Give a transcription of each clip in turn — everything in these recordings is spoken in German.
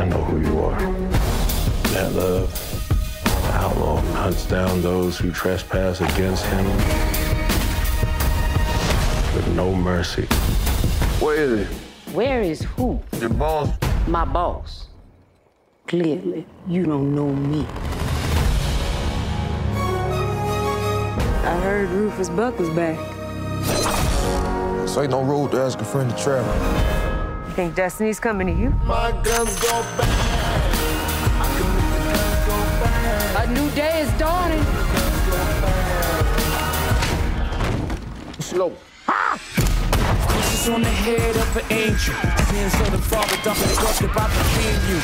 I know who you are. That love, the outlaw hunts down those who trespass against him with no mercy. Where is he? Where is who? Your boss? My boss. Clearly, you don't know me. I heard Rufus Buck was back. This ain't no road to ask a friend to travel. You think Destiny's coming to you? My guns go bang. A new day is dawning. Slow. Kisses on the head of an angel. Hands of the father, dumping trust about to being you.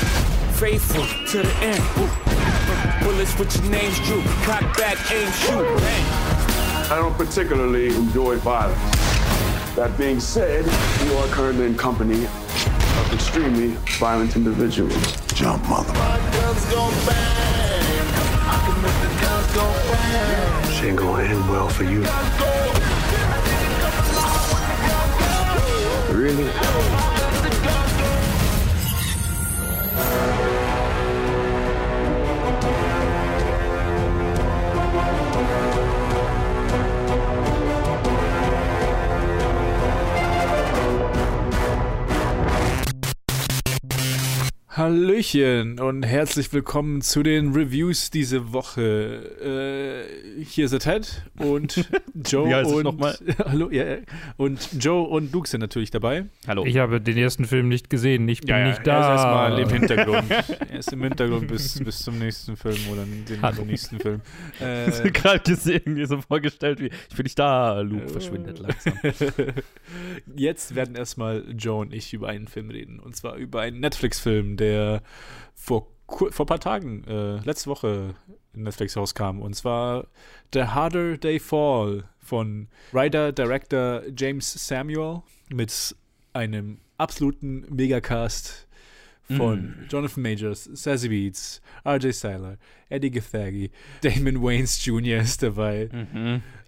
Faithful to the end. Ooh. Bullets with your names drew. Cock back, aim, shoot. Bang. I don't particularly enjoy violence. That being said, you are currently in company of extremely violent individuals. Jump, mother. She ain't gonna end well for you. Really? Hallöchen und herzlich willkommen zu den Reviews diese Woche. Äh, hier ist der Ted und Joe Wie heißt es und? Hallo, ja, ja. und Joe und Luke sind natürlich dabei. Hallo. Ich habe den ersten Film nicht gesehen. Ich bin nicht Er da. ist erstmal im Hintergrund. er ist im Hintergrund bis, bis zum nächsten Film oder den Hallo. nächsten Film. Äh, du gerade gesehen, mir so vorgestellt, wie ich bin nicht da, Luke verschwindet langsam. Jetzt werden erstmal Joe und ich über einen Film reden. Und zwar über einen Netflix-Film, der vor, kur- vor ein paar Tagen, äh, letzte Woche in Netflix rauskam. Und zwar The Harder They Fall von Writer-Director James Samuel mit einem absoluten Megacast von Jonathan Majors, Sassy Beats, RJ Seiler, Eddie Gathagi, Damon Wayans Jr. ist dabei,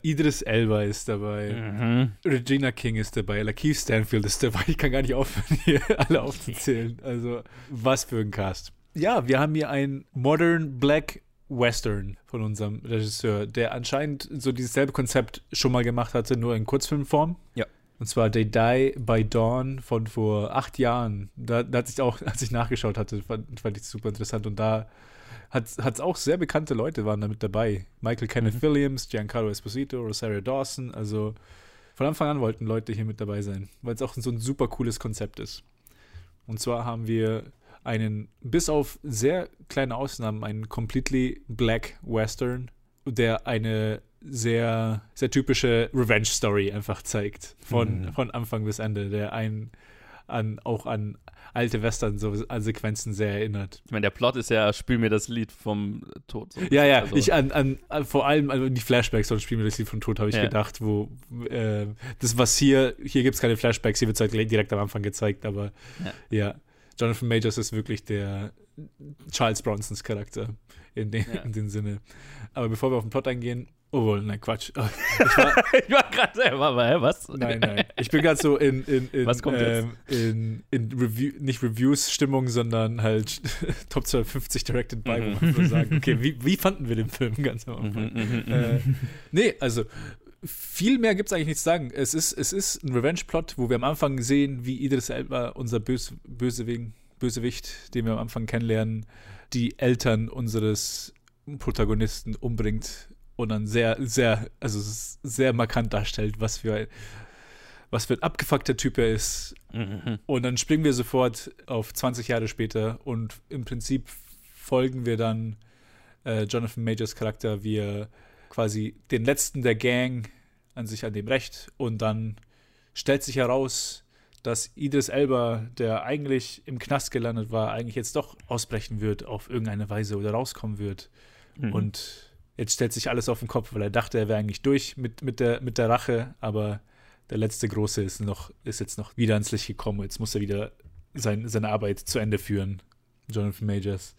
Idris Elba ist dabei, Mhm. Regina King ist dabei, Lakeith Stanfield ist dabei. Ich kann gar nicht aufhören, hier alle aufzuzählen. Also, was für ein Cast. Ja, wir haben hier einen Modern Black Western von unserem Regisseur, der anscheinend so dieses selbe Konzept schon mal gemacht hatte, nur in Kurzfilmform. Ja. Und zwar They Die by Dawn von vor acht Jahren. Da, da hat sich auch, als ich nachgeschaut hatte, fand, fand ich super interessant. Und da hat es auch sehr bekannte Leute waren da mit dabei. Michael Kenneth Williams, Giancarlo Esposito, Rosario Dawson. Also von Anfang an wollten Leute hier mit dabei sein, weil es auch so ein super cooles Konzept ist. Und zwar haben wir einen, bis auf sehr kleine Ausnahmen, einen completely black Western, der eine sehr, sehr typische Revenge-Story einfach zeigt. Von, von Anfang bis Ende, der einen an, auch an alte Western so an Sequenzen sehr erinnert. Ich meine, der Plot ist ja, spiel mir das Lied vom Tod. So. Ja, ja, Also, ich an, an, an vor allem an die Flashbacks von Spiel mir das Lied von Tod habe ich Ja. gedacht, wo äh, das was hier, hier gibt es keine Flashbacks, hier wird es halt direkt am Anfang gezeigt, aber ja. Jonathan Majors ist wirklich der Charles Bronsons Charakter in, dem Ja. in dem Sinne. Aber bevor wir auf den Plot eingehen, oh wohl, nein, Quatsch. Ich war, war gerade selber, aber hä, was? Nein, nein. Ich bin gerade so in, in, in, Was kommt ähm, in, in Review, nicht Reviews-Stimmung, sondern halt Top 250 Directed by, wo man so sagen, okay, wie, wie fanden wir den Film ganz am Anfang? äh, nee, also viel mehr gibt es eigentlich nichts zu sagen. Es ist, es ist ein Revenge-Plot, wo wir am Anfang sehen, wie Idris Elba, unser Bös, Bösewing, Bösewicht, den wir am Anfang kennenlernen, die Eltern unseres Protagonisten umbringt und dann sehr, sehr, also sehr markant darstellt, was für ein, was für ein abgefuckter Typ er ist. Mhm. Und dann springen wir sofort auf 20 Jahre später und im Prinzip folgen wir dann äh, Jonathan Majors Charakter, wie er quasi den letzten der Gang an sich an dem Recht und dann stellt sich heraus, dass Idris Elba, der eigentlich im Knast gelandet war, eigentlich jetzt doch ausbrechen wird auf irgendeine Weise oder rauskommen wird. Und jetzt stellt sich alles auf den Kopf, weil er dachte, er wäre eigentlich durch mit, mit, der, mit der Rache, aber der letzte Große ist, noch, ist jetzt noch wieder ans Licht gekommen. Jetzt muss er wieder sein, seine Arbeit zu Ende führen, Jonathan Majors.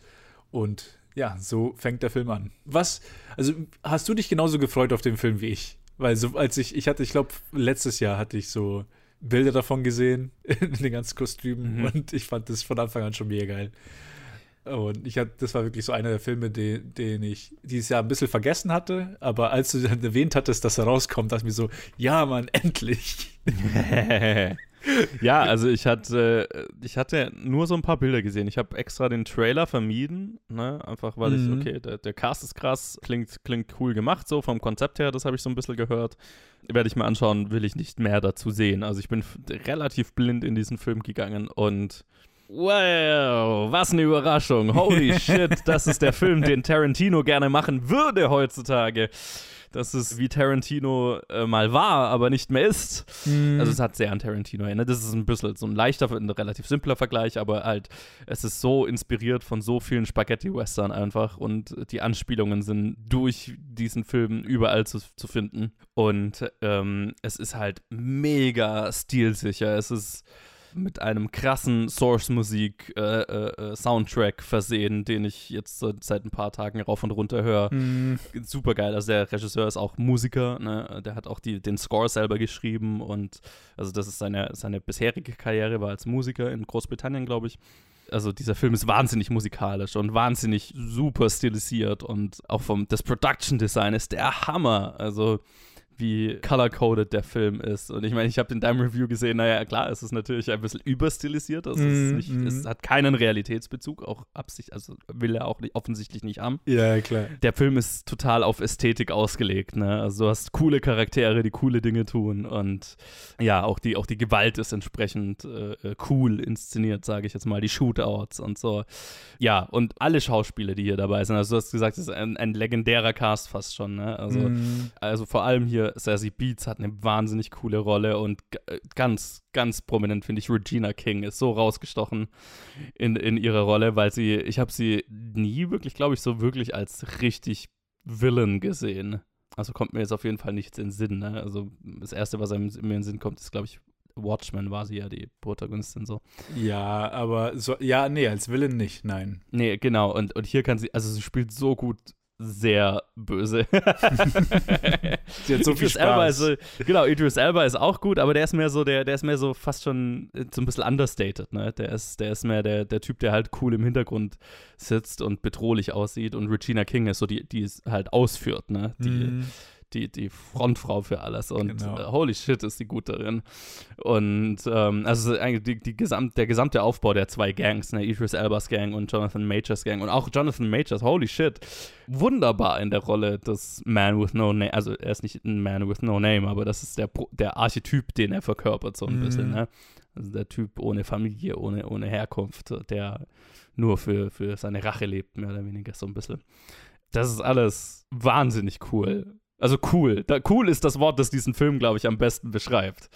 Und ja, so fängt der Film an. Was, also hast du dich genauso gefreut auf den Film wie ich? Weil so, als ich, ich hatte, ich glaube, letztes Jahr hatte ich so Bilder davon gesehen, in den ganzen Kostümen. Mhm. Und ich fand das von Anfang an schon mega geil. Und ich hatte, das war wirklich so einer der Filme, den, den ich dieses Jahr ein bisschen vergessen hatte. Aber als du dann erwähnt hattest, dass er rauskommt, dachte ich mir so, ja, Mann, endlich. ja, also ich hatte, ich hatte nur so ein paar Bilder gesehen. Ich habe extra den Trailer vermieden, ne? Einfach weil Mhm. ich, okay, der, der Cast ist krass, klingt, klingt cool gemacht, so vom Konzept her, das habe ich so ein bisschen gehört. Werde ich mir anschauen, will ich nicht mehr dazu sehen. Also ich bin relativ blind in diesen Film gegangen und Wow, was eine Überraschung. Holy shit, das ist der Film, den Tarantino gerne machen würde heutzutage. Das ist wie Tarantino äh, mal war, aber nicht mehr ist. Also es hat sehr an Tarantino erinnert. Das ist ein bisschen so ein leichter, ein relativ simpler Vergleich, aber halt, es ist so inspiriert von so vielen Spaghetti-Western einfach und die Anspielungen sind durch diesen Film überall zu, zu finden. Und ähm, es ist halt mega stilsicher. Es ist mit einem krassen Source-Musik äh, äh, äh, versehen, den ich jetzt seit ein paar Tagen rauf und runter höre. Super geil. Also der Regisseur ist auch Musiker, ne? Der hat auch die, den Score selber geschrieben und also das ist seine, seine bisherige Karriere, war als Musiker in Großbritannien, glaube ich. Also dieser Film ist wahnsinnig musikalisch und wahnsinnig super stilisiert und auch vom das Production Design ist der Hammer. Also wie color-coded der Film ist. Und ich meine, ich habe in deinem Review gesehen, naja, klar, es ist natürlich ein bisschen überstilisiert. Also es, ist Mhm, nicht, mhm. es hat keinen Realitätsbezug, auch Absicht, also will er auch nicht, offensichtlich nicht haben. Ja, klar. Der Film ist total auf Ästhetik ausgelegt, ne? Also du hast coole Charaktere, die coole Dinge tun und ja, auch die, auch die Gewalt ist entsprechend äh, äh, cool inszeniert, sage ich jetzt mal, die Shootouts und so. Ja, und alle Schauspieler, die hier dabei sind. Also du hast gesagt, es ist ein, ein legendärer Cast fast schon, ne? Also Mhm. also vor allem hier Sassy Beats hat eine wahnsinnig coole Rolle und äh, ganz, ganz prominent finde ich Regina King ist so rausgestochen in, in ihrer Rolle, weil sie, ich habe sie nie wirklich, glaube ich, so wirklich als richtig Villain gesehen. Also kommt mir jetzt auf jeden Fall nichts in den Sinn. Ne? Also das Erste, was einem mir in den Sinn kommt, ist, glaube ich, Watchmen war sie ja die Protagonistin so. Ja, aber so, ja, nee, als Villain nicht, nein. Nee, genau. Und, und hier kann sie, also sie spielt so gut sehr böse. Sie hat so viel Idris Elba Spaß. ist, so- genau, Idris Elba ist auch gut, aber der ist mehr so, der, der ist mehr so fast schon äh, so ein bisschen understated, ne? Der ist, der ist mehr der, der Typ, der halt cool im Hintergrund sitzt und bedrohlich aussieht und Regina King ist so die, die es halt ausführt, ne? Die, Mhm. Die, die Frontfrau für alles und Genau. äh, holy shit ist die gut darin. Und ähm, also eigentlich die, die gesamt, der gesamte Aufbau der zwei Gangs, ne, Idris Elbas Gang und Jonathan Majors Gang und auch Jonathan Majors, holy shit, wunderbar in der Rolle des Man with No Name, also er ist nicht ein Man with No Name, aber das ist der, der Archetyp, den er verkörpert so ein Mhm. bisschen, ne? Also der Typ ohne Familie, ohne, ohne Herkunft, der nur für, für seine Rache lebt, mehr oder weniger so ein bisschen. Das ist alles wahnsinnig cool. Also cool. Da, cool ist das Wort, das diesen Film, glaube ich, am besten beschreibt.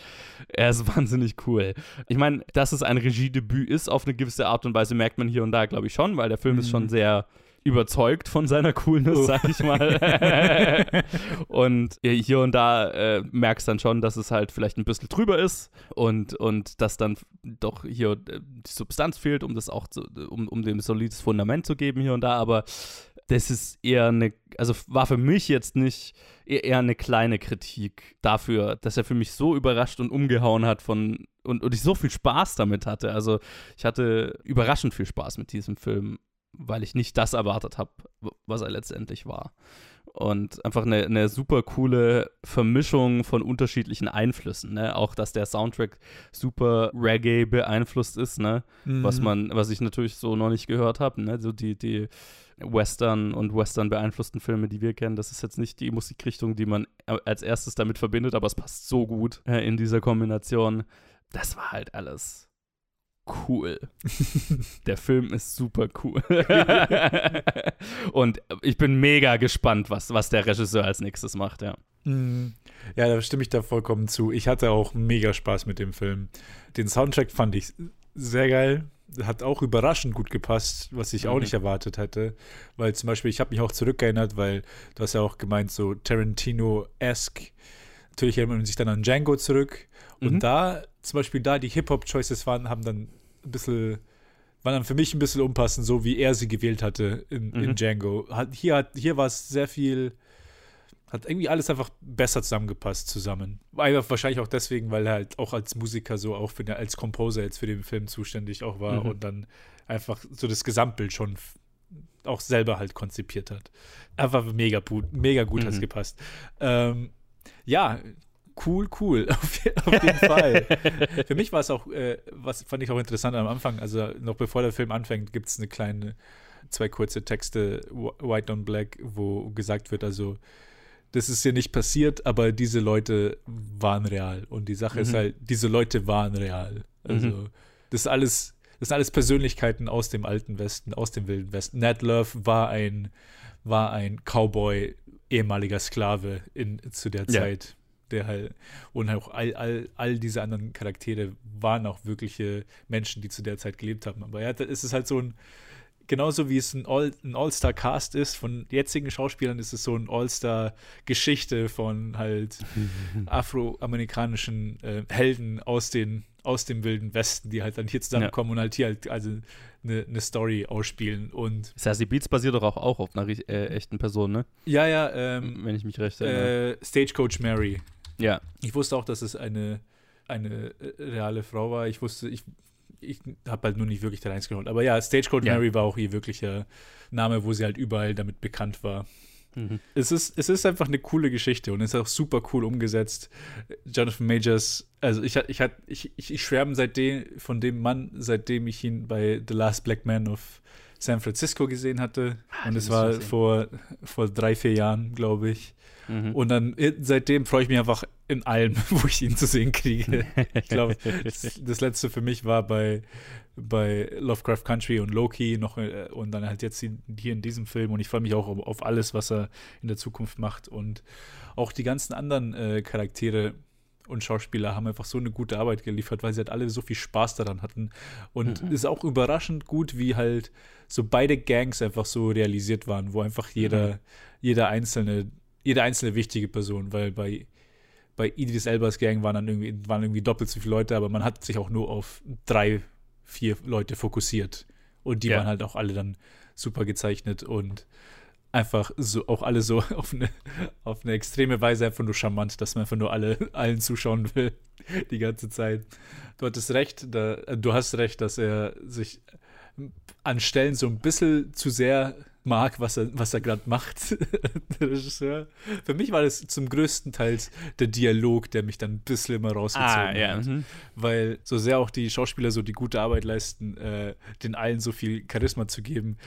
Er ist wahnsinnig cool. Ich meine, dass es ein Regiedebüt ist, auf eine gewisse Art und Weise, merkt man hier und da, glaube ich, schon, weil der Film ist schon sehr überzeugt von seiner Coolness, Oh. sag ich mal. und hier und da äh, merkst dann schon, dass es halt vielleicht ein bisschen drüber ist und, und dass dann doch hier äh, die Substanz fehlt, um das auch zu, um, um dem solides Fundament zu geben hier und da, aber das ist eher eine, also war für mich jetzt nicht eher, eher eine kleine Kritik dafür, dass er für mich so überrascht und umgehauen hat von und, und ich so viel Spaß damit hatte. Also ich hatte überraschend viel Spaß mit diesem Film, weil ich nicht das erwartet habe, was er letztendlich war. Und einfach eine, eine super coole Vermischung von unterschiedlichen Einflüssen. Ne? Auch, dass der Soundtrack super Reggae beeinflusst ist, ne? was Mhm. man, was ich natürlich so noch nicht gehört habe. Ne? So die, die Western und Western beeinflussten Filme, die wir kennen, das ist jetzt nicht die Musikrichtung, die man als erstes damit verbindet, aber es passt so gut äh, in dieser Kombination. Das war halt alles cool. Der Film ist super cool. und ich bin mega gespannt, was, was der Regisseur als nächstes macht, ja. Mhm. Ja, da stimme ich da vollkommen zu. Ich hatte auch mega Spaß mit dem Film. Den Soundtrack fand ich sehr geil. Hat auch überraschend gut gepasst, was ich auch Mhm. nicht erwartet hätte. Weil zum Beispiel, ich habe mich auch zurückgeerinnert, weil du hast ja auch gemeint, so Tarantino-esque. Natürlich erinnert man sich dann an Django zurück. Und Mhm. da, zum Beispiel da die Hip-Hop-Choices waren, haben dann ein bisschen, waren dann für mich ein bisschen unpassend, so wie er sie gewählt hatte in, in Mhm. Django. Hat, hier, hat, hier war es sehr viel hat irgendwie alles einfach besser zusammengepasst zusammen. Einfach wahrscheinlich auch deswegen, weil er halt auch als Musiker so auch für, als Composer jetzt für den Film zuständig auch war Mhm. und dann einfach so das Gesamtbild schon auch selber halt konzipiert hat. Einfach mega gut, mega gut Mhm. gepasst. Ähm, ja, cool, cool, auf, auf jeden Fall. Für mich war es auch, äh, was fand ich auch interessant am Anfang, also noch bevor der Film anfängt, gibt es eine kleine, zwei kurze Texte, Wh- White on Black, wo gesagt wird, also das ist hier nicht passiert, aber diese Leute waren real. Und die Sache ist Mhm. halt, diese Leute waren real. Also, Mhm. das ist alles, das sind alles Persönlichkeiten aus dem alten Westen, aus dem wilden Westen. Ned Love war ein, war ein Cowboy, ehemaliger Sklave in, zu der Ja. Zeit. Der halt, und auch all, all, all diese anderen Charaktere waren auch wirkliche Menschen, die zu der Zeit gelebt haben. Aber ja, da ist es halt so ein, genauso wie es ein, All, ein All-Star-Cast ist von jetzigen Schauspielern, ist es so ein All-Star-Geschichte von halt afroamerikanischen äh, Helden aus, den, aus dem wilden Westen, die halt dann hier zusammenkommen und halt hier halt also eine, eine Story ausspielen. Und Sassy Beats basiert doch auch, auch auf einer äh, echten Person, ne? ja, ja, ähm, Wenn ich mich recht erinnere. äh, Stagecoach Mary. ja. Ich wusste auch, dass es eine, eine äh, reale Frau war. Ich wusste, ich, ich habe halt nur nicht wirklich da reingeschaut. Aber ja, Stagecoach Ja. Mary war auch ihr wirklicher Name, wo sie halt überall damit bekannt war. Mhm. Es ist, es ist einfach eine coole Geschichte und es ist auch super cool umgesetzt. Jonathan Majors, also ich, ich, ich, ich schwärme seitdem, von dem Mann, seitdem ich ihn bei The Last Black Man of San Francisco gesehen hatte. und den es war vor, vor drei, vier Jahren, glaube ich. Mhm. Und dann äh, seitdem freue ich mich einfach in allem, wo ich ihn zu sehen kriege. Ich glaube, das, das letzte für mich war bei, bei Lovecraft Country und Loki noch äh, und dann halt jetzt hier in diesem Film und ich freue mich auch auf, auf alles, was er in der Zukunft macht und auch die ganzen anderen äh, Charaktere und Schauspieler haben einfach so eine gute Arbeit geliefert, weil sie halt alle so viel Spaß daran hatten und Mhm. es ist auch überraschend gut, wie halt so beide Gangs einfach so realisiert waren, wo einfach jeder, Mhm. jeder einzelne, jede einzelne wichtige Person, weil bei bei Idris Elbas Gang waren dann irgendwie, waren irgendwie doppelt so viele Leute, aber man hat sich auch nur auf drei, vier Leute fokussiert. Und die Ja. waren halt auch alle dann super gezeichnet und einfach so, auch alle so auf eine, auf eine extreme Weise einfach nur charmant, dass man einfach nur alle, allen zuschauen will, die ganze Zeit. Du hattest recht, da, du hast recht, dass er sich an Stellen so ein bisschen zu sehr mag, was er, was er gerade macht, der Regisseur. Für mich war das zum größten Teil der Dialog, der mich dann ein bisschen immer rausgezogen Ah, ja. hat. Mhm. Weil so sehr auch die Schauspieler so die gute Arbeit leisten, äh, den allen so viel Charisma zu geben,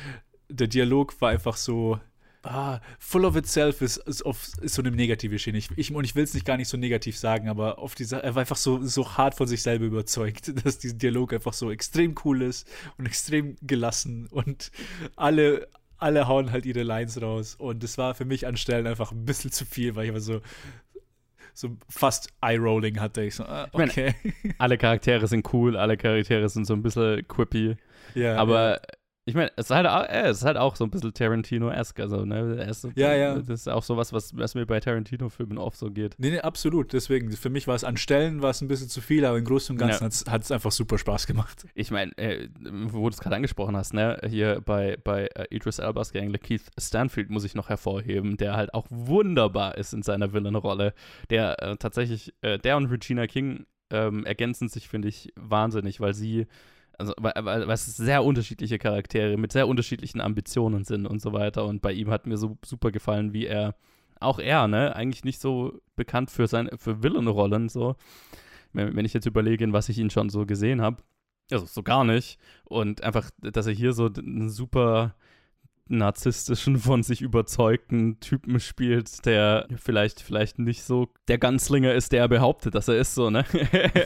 der Dialog war einfach so, ah, full of itself ist, ist, auf, ist so eine negative Schiene. Ich, ich, und ich will es nicht gar nicht so negativ sagen, aber auf dieser, er war einfach so, so hart von sich selber überzeugt, dass dieser Dialog einfach so extrem cool ist und extrem gelassen und alle, alle hauen halt ihre Lines raus. Und das war für mich an Stellen einfach ein bisschen zu viel, weil ich war so, so fast Eye-Rolling hatte. Ich so, ah, meine, okay. Alle Charaktere sind cool, alle Charaktere sind so ein bisschen quippy. ja, Aber ich meine, es ist halt auch, äh, es ist halt auch so ein bisschen Tarantino-esque. Also, ne? Ist, Ja, ja. Das ist auch sowas, was, was mir bei Tarantino-Filmen oft so geht. Nee, nee, absolut. Deswegen, für mich war es an Stellen war es ein bisschen zu viel, aber im Großen und Ganzen Ja. hat es einfach super Spaß gemacht. Ich meine, äh, wo du es gerade angesprochen hast, ne, hier bei, bei äh, Idris Elbas Gang, Keith Stanfield muss ich noch hervorheben, der halt auch wunderbar ist in seiner Villain-Rolle. Der äh, tatsächlich, äh, der und Regina King ähm, ergänzen sich, finde ich, wahnsinnig, weil sie, also, weil, es sehr unterschiedliche Charaktere mit sehr unterschiedlichen Ambitionen sind und so weiter. Und bei ihm hat mir so super gefallen, wie er, auch er, ne, eigentlich nicht so bekannt für seine, für Villain-Rollen, so. Wenn, wenn ich jetzt überlege, in was ich ihn schon so gesehen habe, also so gar nicht. Und einfach, dass er hier so einen super narzisstischen, von sich überzeugten Typen spielt, der vielleicht, vielleicht nicht so der Ganzlinger ist, der er behauptet, dass er ist, so, ne?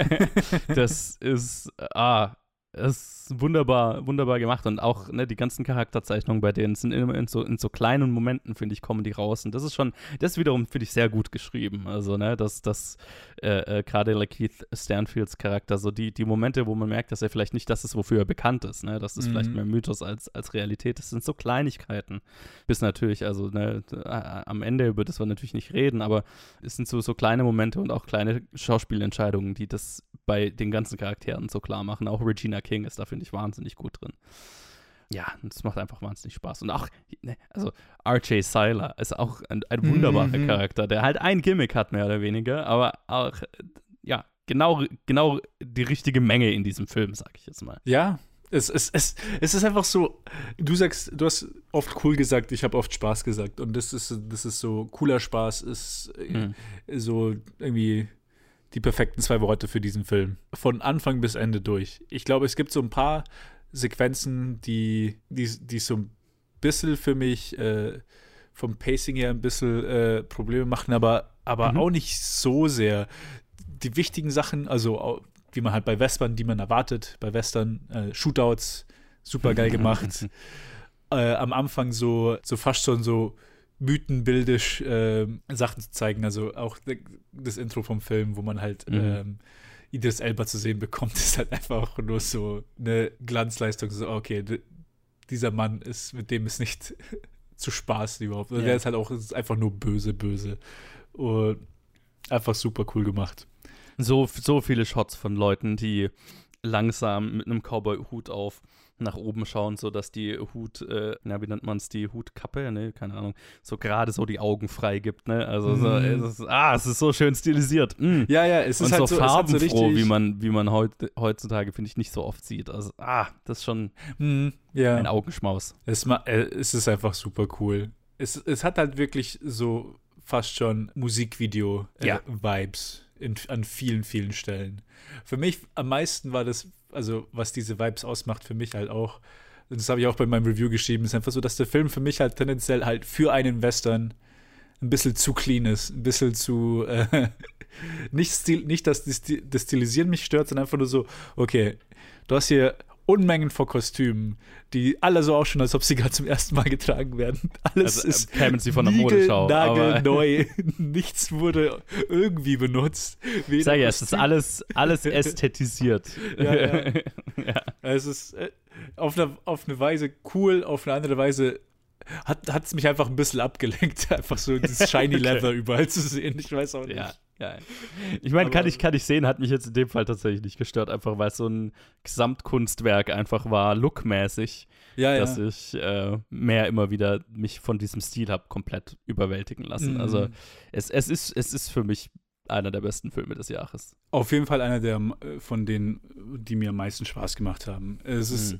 das ist, ah, das ist wunderbar, wunderbar gemacht und auch ne, die ganzen Charakterzeichnungen bei denen sind immer in so, in so kleinen Momenten, finde ich, kommen die raus und das ist schon, das wiederum finde ich sehr gut geschrieben, also ne, dass das äh, äh, gerade Lakeith Stanfields Charakter, so die, die Momente, wo man merkt, dass er vielleicht nicht das ist, wofür er bekannt ist, ne, das ist Mhm. vielleicht mehr Mythos als, als Realität, das sind so Kleinigkeiten, bis natürlich, also ne, am Ende, über das wir natürlich nicht reden, aber es sind so, so kleine Momente und auch kleine Schauspielentscheidungen, die das bei den ganzen Charakteren so klar machen, auch Regina King ist da, finde ich, wahnsinnig gut drin. ja, das macht einfach wahnsinnig Spaß. Und auch, ne, also R.J. Seiler ist auch ein, ein wunderbarer Mhm. Charakter, der halt ein Gimmick hat, mehr oder weniger, aber auch, ja, genau, genau die richtige Menge in diesem Film, sag ich jetzt mal. Ja, es, es, es, es ist einfach so, du sagst, du hast oft cool gesagt, ich habe oft Spaß gesagt. Und das ist, das ist so, cooler Spaß ist Mhm. so irgendwie die perfekten zwei Worte für diesen Film. Von Anfang bis Ende durch. Ich glaube, es gibt so ein paar Sequenzen, die, die, die so ein bisschen für mich äh, vom Pacing her ein bisschen äh, Probleme machen, aber, aber Mhm. auch nicht so sehr. Die wichtigen Sachen, also wie man halt bei Western, die man erwartet, bei Western, äh, Shootouts, super geil gemacht. äh, am Anfang so, so fast schon so mythenbildisch äh, Sachen zu zeigen. Also auch das Intro vom Film, wo man halt Mhm. ähm, Idris Elba zu sehen bekommt, ist halt einfach nur so eine Glanzleistung. So, okay, dieser Mann ist, mit dem ist nicht zu Spaß überhaupt. Also Ja. Der ist halt auch ist einfach nur böse, böse. Und einfach super cool gemacht. So, so viele Shots von Leuten, die langsam mit einem Cowboy-Hut auf nach oben schauen, sodass die Hut, äh, na, wie nennt man es, die Hutkappe, ne, keine Ahnung, so gerade so die Augen frei gibt, ne, also so, Mhm. es ist, ah, es ist so schön stilisiert. Mm. Ja, ja, es ist Und halt so so, so farbenfroh, richtig- wie man, wie man heut, heutzutage, finde ich, nicht so oft sieht. Also, ah, das ist schon Mhm, ja. ein Augenschmaus. Es, äh, es ist einfach super cool. Es, es hat halt wirklich so fast schon Ja. Musikvideo-Vibes in an vielen, vielen Stellen. Für mich am meisten war das, also was diese Vibes ausmacht, für mich halt auch, das habe ich auch bei meinem Review geschrieben, ist einfach so, dass der Film für mich halt tendenziell halt für einen Western ein bisschen zu clean ist, ein bisschen zu äh, nicht, Stil, nicht, dass das Stilisieren mich stört, sondern einfach nur so, okay, du hast hier Unmengen von Kostümen, die alle so ausschauen, als ob sie gerade zum ersten Mal getragen werden. Alles Also, äh, ist kämen sie von der Modenschau, aber- neu. Nichts wurde irgendwie benutzt. Ich sage ja, es ist alles, alles ästhetisiert. Ja, ja. ja. Es ist äh, auf eine, auf eine Weise cool, auf eine andere Weise hat es mich einfach ein bisschen abgelenkt, einfach so dieses shiny Okay. Leather überall zu sehen. Ich weiß auch nicht. Ja, ja. Ich meine, kann ich, kann ich sehen, hat mich jetzt in dem Fall tatsächlich nicht gestört, einfach weil es so ein Gesamtkunstwerk einfach war, lookmäßig, Ja, dass ich äh, mehr immer wieder mich von diesem Stil habe komplett überwältigen lassen. Mhm. Also es, es, ist, es ist für mich einer der besten Filme des Jahres. Auf jeden Fall einer der äh, von denen, die mir am meisten Spaß gemacht haben. Es ist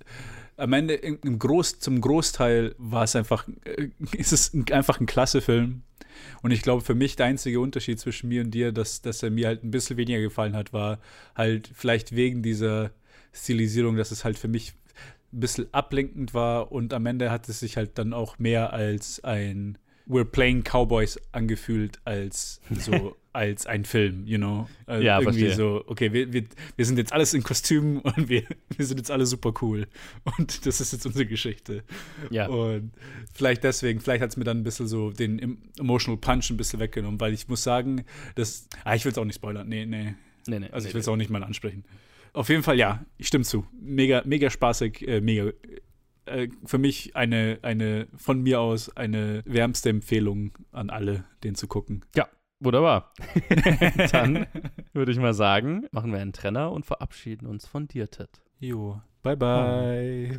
am Ende im, Groß, zum Großteil war es einfach, äh, ist es ein, einfach ein klasse Film. Und ich glaube, für mich der einzige Unterschied zwischen mir und dir, dass, dass er mir halt ein bisschen weniger gefallen hat, war halt vielleicht wegen dieser Stilisierung, dass es halt für mich ein bisschen ablenkend war und am Ende hat es sich halt dann auch mehr als ein We're Playing Cowboys angefühlt als so als ein Film, you know. Also Ja, irgendwie verstehe. so, okay, wir, wir, wir sind jetzt alles in Kostümen und wir, wir sind jetzt alle super cool. Und das ist jetzt unsere Geschichte. Ja. Und vielleicht deswegen, vielleicht hat es mir dann ein bisschen so den em- Emotional Punch ein bisschen weggenommen, weil ich muss sagen, dass. Ah, ich will es auch nicht spoilern. Nee, nee. Nee, nee, Also nee, ich will es auch nicht mal ansprechen. Auf jeden Fall, ja, ich stimme zu. Mega, mega spaßig, äh, mega. Äh, für mich eine, eine, von mir aus eine wärmste Empfehlung an alle, den zu gucken. Ja, wunderbar. Dann würde ich mal sagen, machen wir einen Trenner und verabschieden uns von dir, Ted. Jo, bye bye.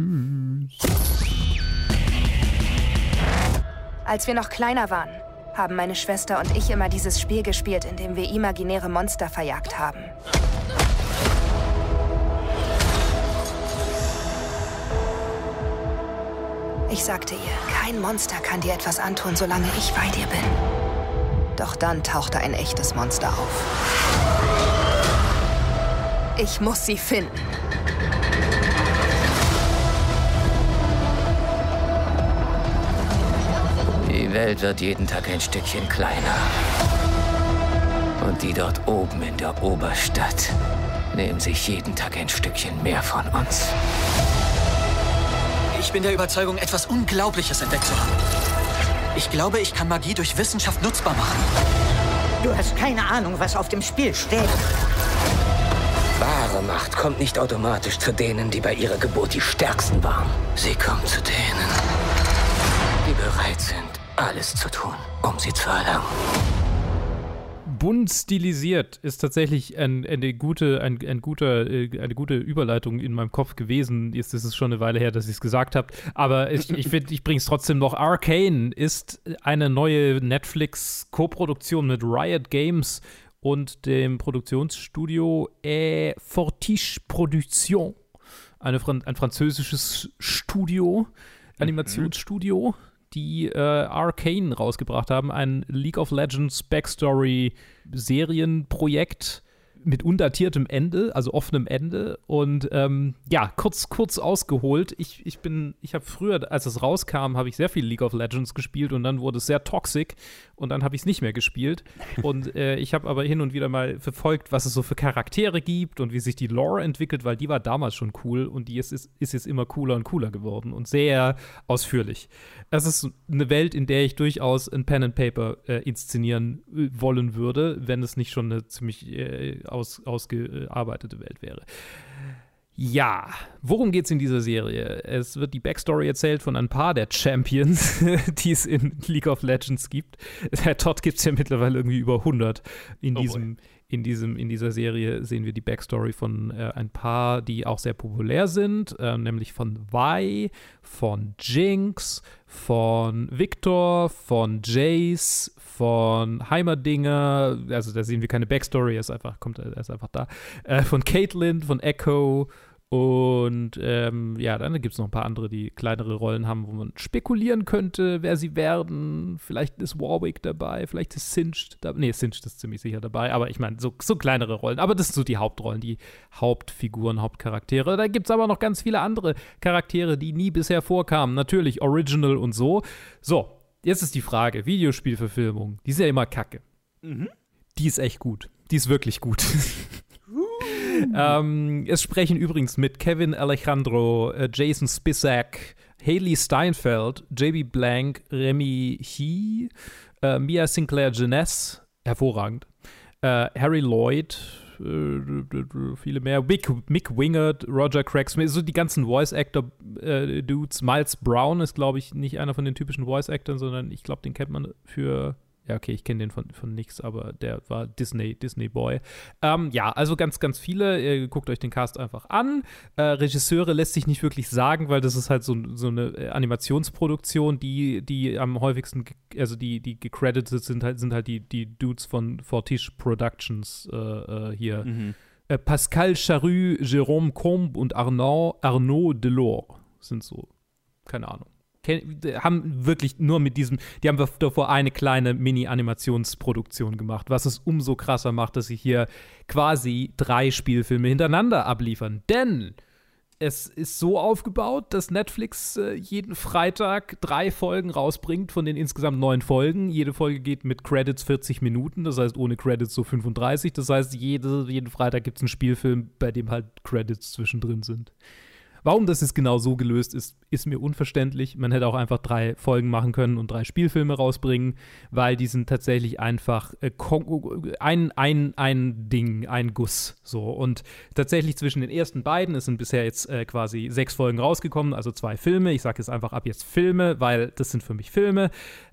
Als wir noch kleiner waren, haben meine Schwester und ich immer dieses Spiel gespielt, in dem wir imaginäre Monster verjagt haben. Ich sagte ihr, kein Monster kann dir etwas antun, solange ich bei dir bin. Doch dann tauchte ein echtes Monster auf. Ich muss sie finden. Die Welt wird jeden Tag ein Stückchen kleiner. Und die dort oben in der Oberstadt nehmen sich jeden Tag ein Stückchen mehr von uns. Ich bin der Überzeugung, etwas Unglaubliches entdeckt zu haben. Ich glaube, ich kann Magie durch Wissenschaft nutzbar machen. Du hast keine Ahnung, was auf dem Spiel steht. Wahre Macht kommt nicht automatisch zu denen, die bei ihrer Geburt die Stärksten waren. Sie kommt zu denen, die bereit sind, alles zu tun, um sie zu erlangen. Bunt stilisiert ist tatsächlich ein, eine, gute, ein, ein guter, äh, eine gute Überleitung in meinem Kopf gewesen. Jetzt ist es schon eine Weile her, dass ich es gesagt habe. Aber ich, ich, ich bringe es trotzdem noch. Arcane ist eine neue Netflix-Koproduktion mit Riot Games und dem Produktionsstudio äh, Fortiche Production. Eine, ein französisches Studio, Animationsstudio. Mhm die äh, Arcane rausgebracht haben, ein League of Legends Backstory Serienprojekt mit undatiertem Ende, also offenem Ende. Und ähm, ja, kurz, kurz ausgeholt. Ich, ich bin, ich habe früher, als es rauskam, habe ich sehr viel League of Legends gespielt und dann wurde es sehr toxic und dann habe ich es nicht mehr gespielt. Und äh, ich habe aber hin und wieder mal verfolgt, was es so für Charaktere gibt und wie sich die Lore entwickelt, weil die war damals schon cool und die ist, ist, ist jetzt immer cooler und cooler geworden und sehr ausführlich. Es ist eine Welt, in der ich durchaus ein Pen and Paper äh, inszenieren äh, wollen würde, wenn es nicht schon eine ziemlich äh, aus, ausgearbeitete Welt wäre. Ja, worum geht es in dieser Serie? Es wird die Backstory erzählt von ein paar der Champions, die es in League of Legends gibt. Der Todd gibt es ja mittlerweile irgendwie über 100 in oh diesem, in, diesem, in dieser Serie sehen wir die Backstory von äh, ein paar, die auch sehr populär sind, äh, nämlich von Vi, von Jinx, von Victor, von Jace, von Heimerdinger, also da sehen wir keine Backstory, er ist einfach, kommt, er ist einfach da, äh, von Caitlyn, von Echo, und ähm, ja, dann gibt es noch ein paar andere, die kleinere Rollen haben, wo man spekulieren könnte, wer sie werden. Vielleicht ist Warwick dabei, vielleicht ist Singed dabei. Nee, Singed ist ziemlich sicher dabei, aber ich meine, so, so kleinere Rollen. Aber das sind so die Hauptrollen, die Hauptfiguren, Hauptcharaktere. Da gibt es aber noch ganz viele andere Charaktere, die nie bisher vorkamen. Natürlich Original und so. So, jetzt ist die Frage: Videospielverfilmung, die ist ja immer kacke. Mhm. Die ist echt gut. Die ist wirklich gut. ähm, es sprechen übrigens mit Kevin Alejandro, äh, Jason Spisak, Haley Steinfeld, JB Blank, Remy He, äh, Mia Sinclair Jeunesse, hervorragend, äh, Harry Lloyd, äh, viele mehr, Mick, Mick Wingert, Roger Craig Smith, so die ganzen Voice-Actor-Dudes. Miles Brown ist, glaube ich, nicht einer von den typischen Voice-Actors, sondern ich glaube, den kennt man für ja, okay, ich kenne den von, von nix, aber der war Disney, Disney Boy. Ähm, ja, also ganz, ganz viele. Ihr guckt euch den Cast einfach an. Äh, Regisseure lässt sich nicht wirklich sagen, weil das ist halt so, so eine äh, Animationsproduktion, die, die am häufigsten, also die, die gecredited sind halt, sind halt die, die Dudes von Fortiche Productions äh, äh, hier. Mhm. Äh, Pascal Charue, Jérôme Combe und Arnaud, Arnaud Delors sind so. Keine Ahnung haben wirklich nur mit diesem, die haben davor eine kleine Mini-Animationsproduktion gemacht, was es umso krasser macht, dass sie hier quasi drei Spielfilme hintereinander abliefern. Denn es ist so aufgebaut, dass Netflix äh, jeden Freitag drei Folgen rausbringt von den insgesamt neun Folgen. Jede Folge geht mit Credits 40 Minuten, das heißt ohne Credits so 35. Das heißt, jede, jeden Freitag gibt es einen Spielfilm, bei dem halt Credits zwischendrin sind. Warum das jetzt genau so gelöst ist, ist mir unverständlich. Man hätte auch einfach drei Folgen machen können und drei Spielfilme rausbringen, weil die sind tatsächlich einfach äh, ein, ein, ein Ding, ein Guss. So. Und tatsächlich zwischen den ersten beiden, es sind bisher jetzt äh, quasi sechs Folgen rausgekommen, also zwei Filme. Ich sage jetzt einfach ab jetzt Filme, weil das sind für mich Filme.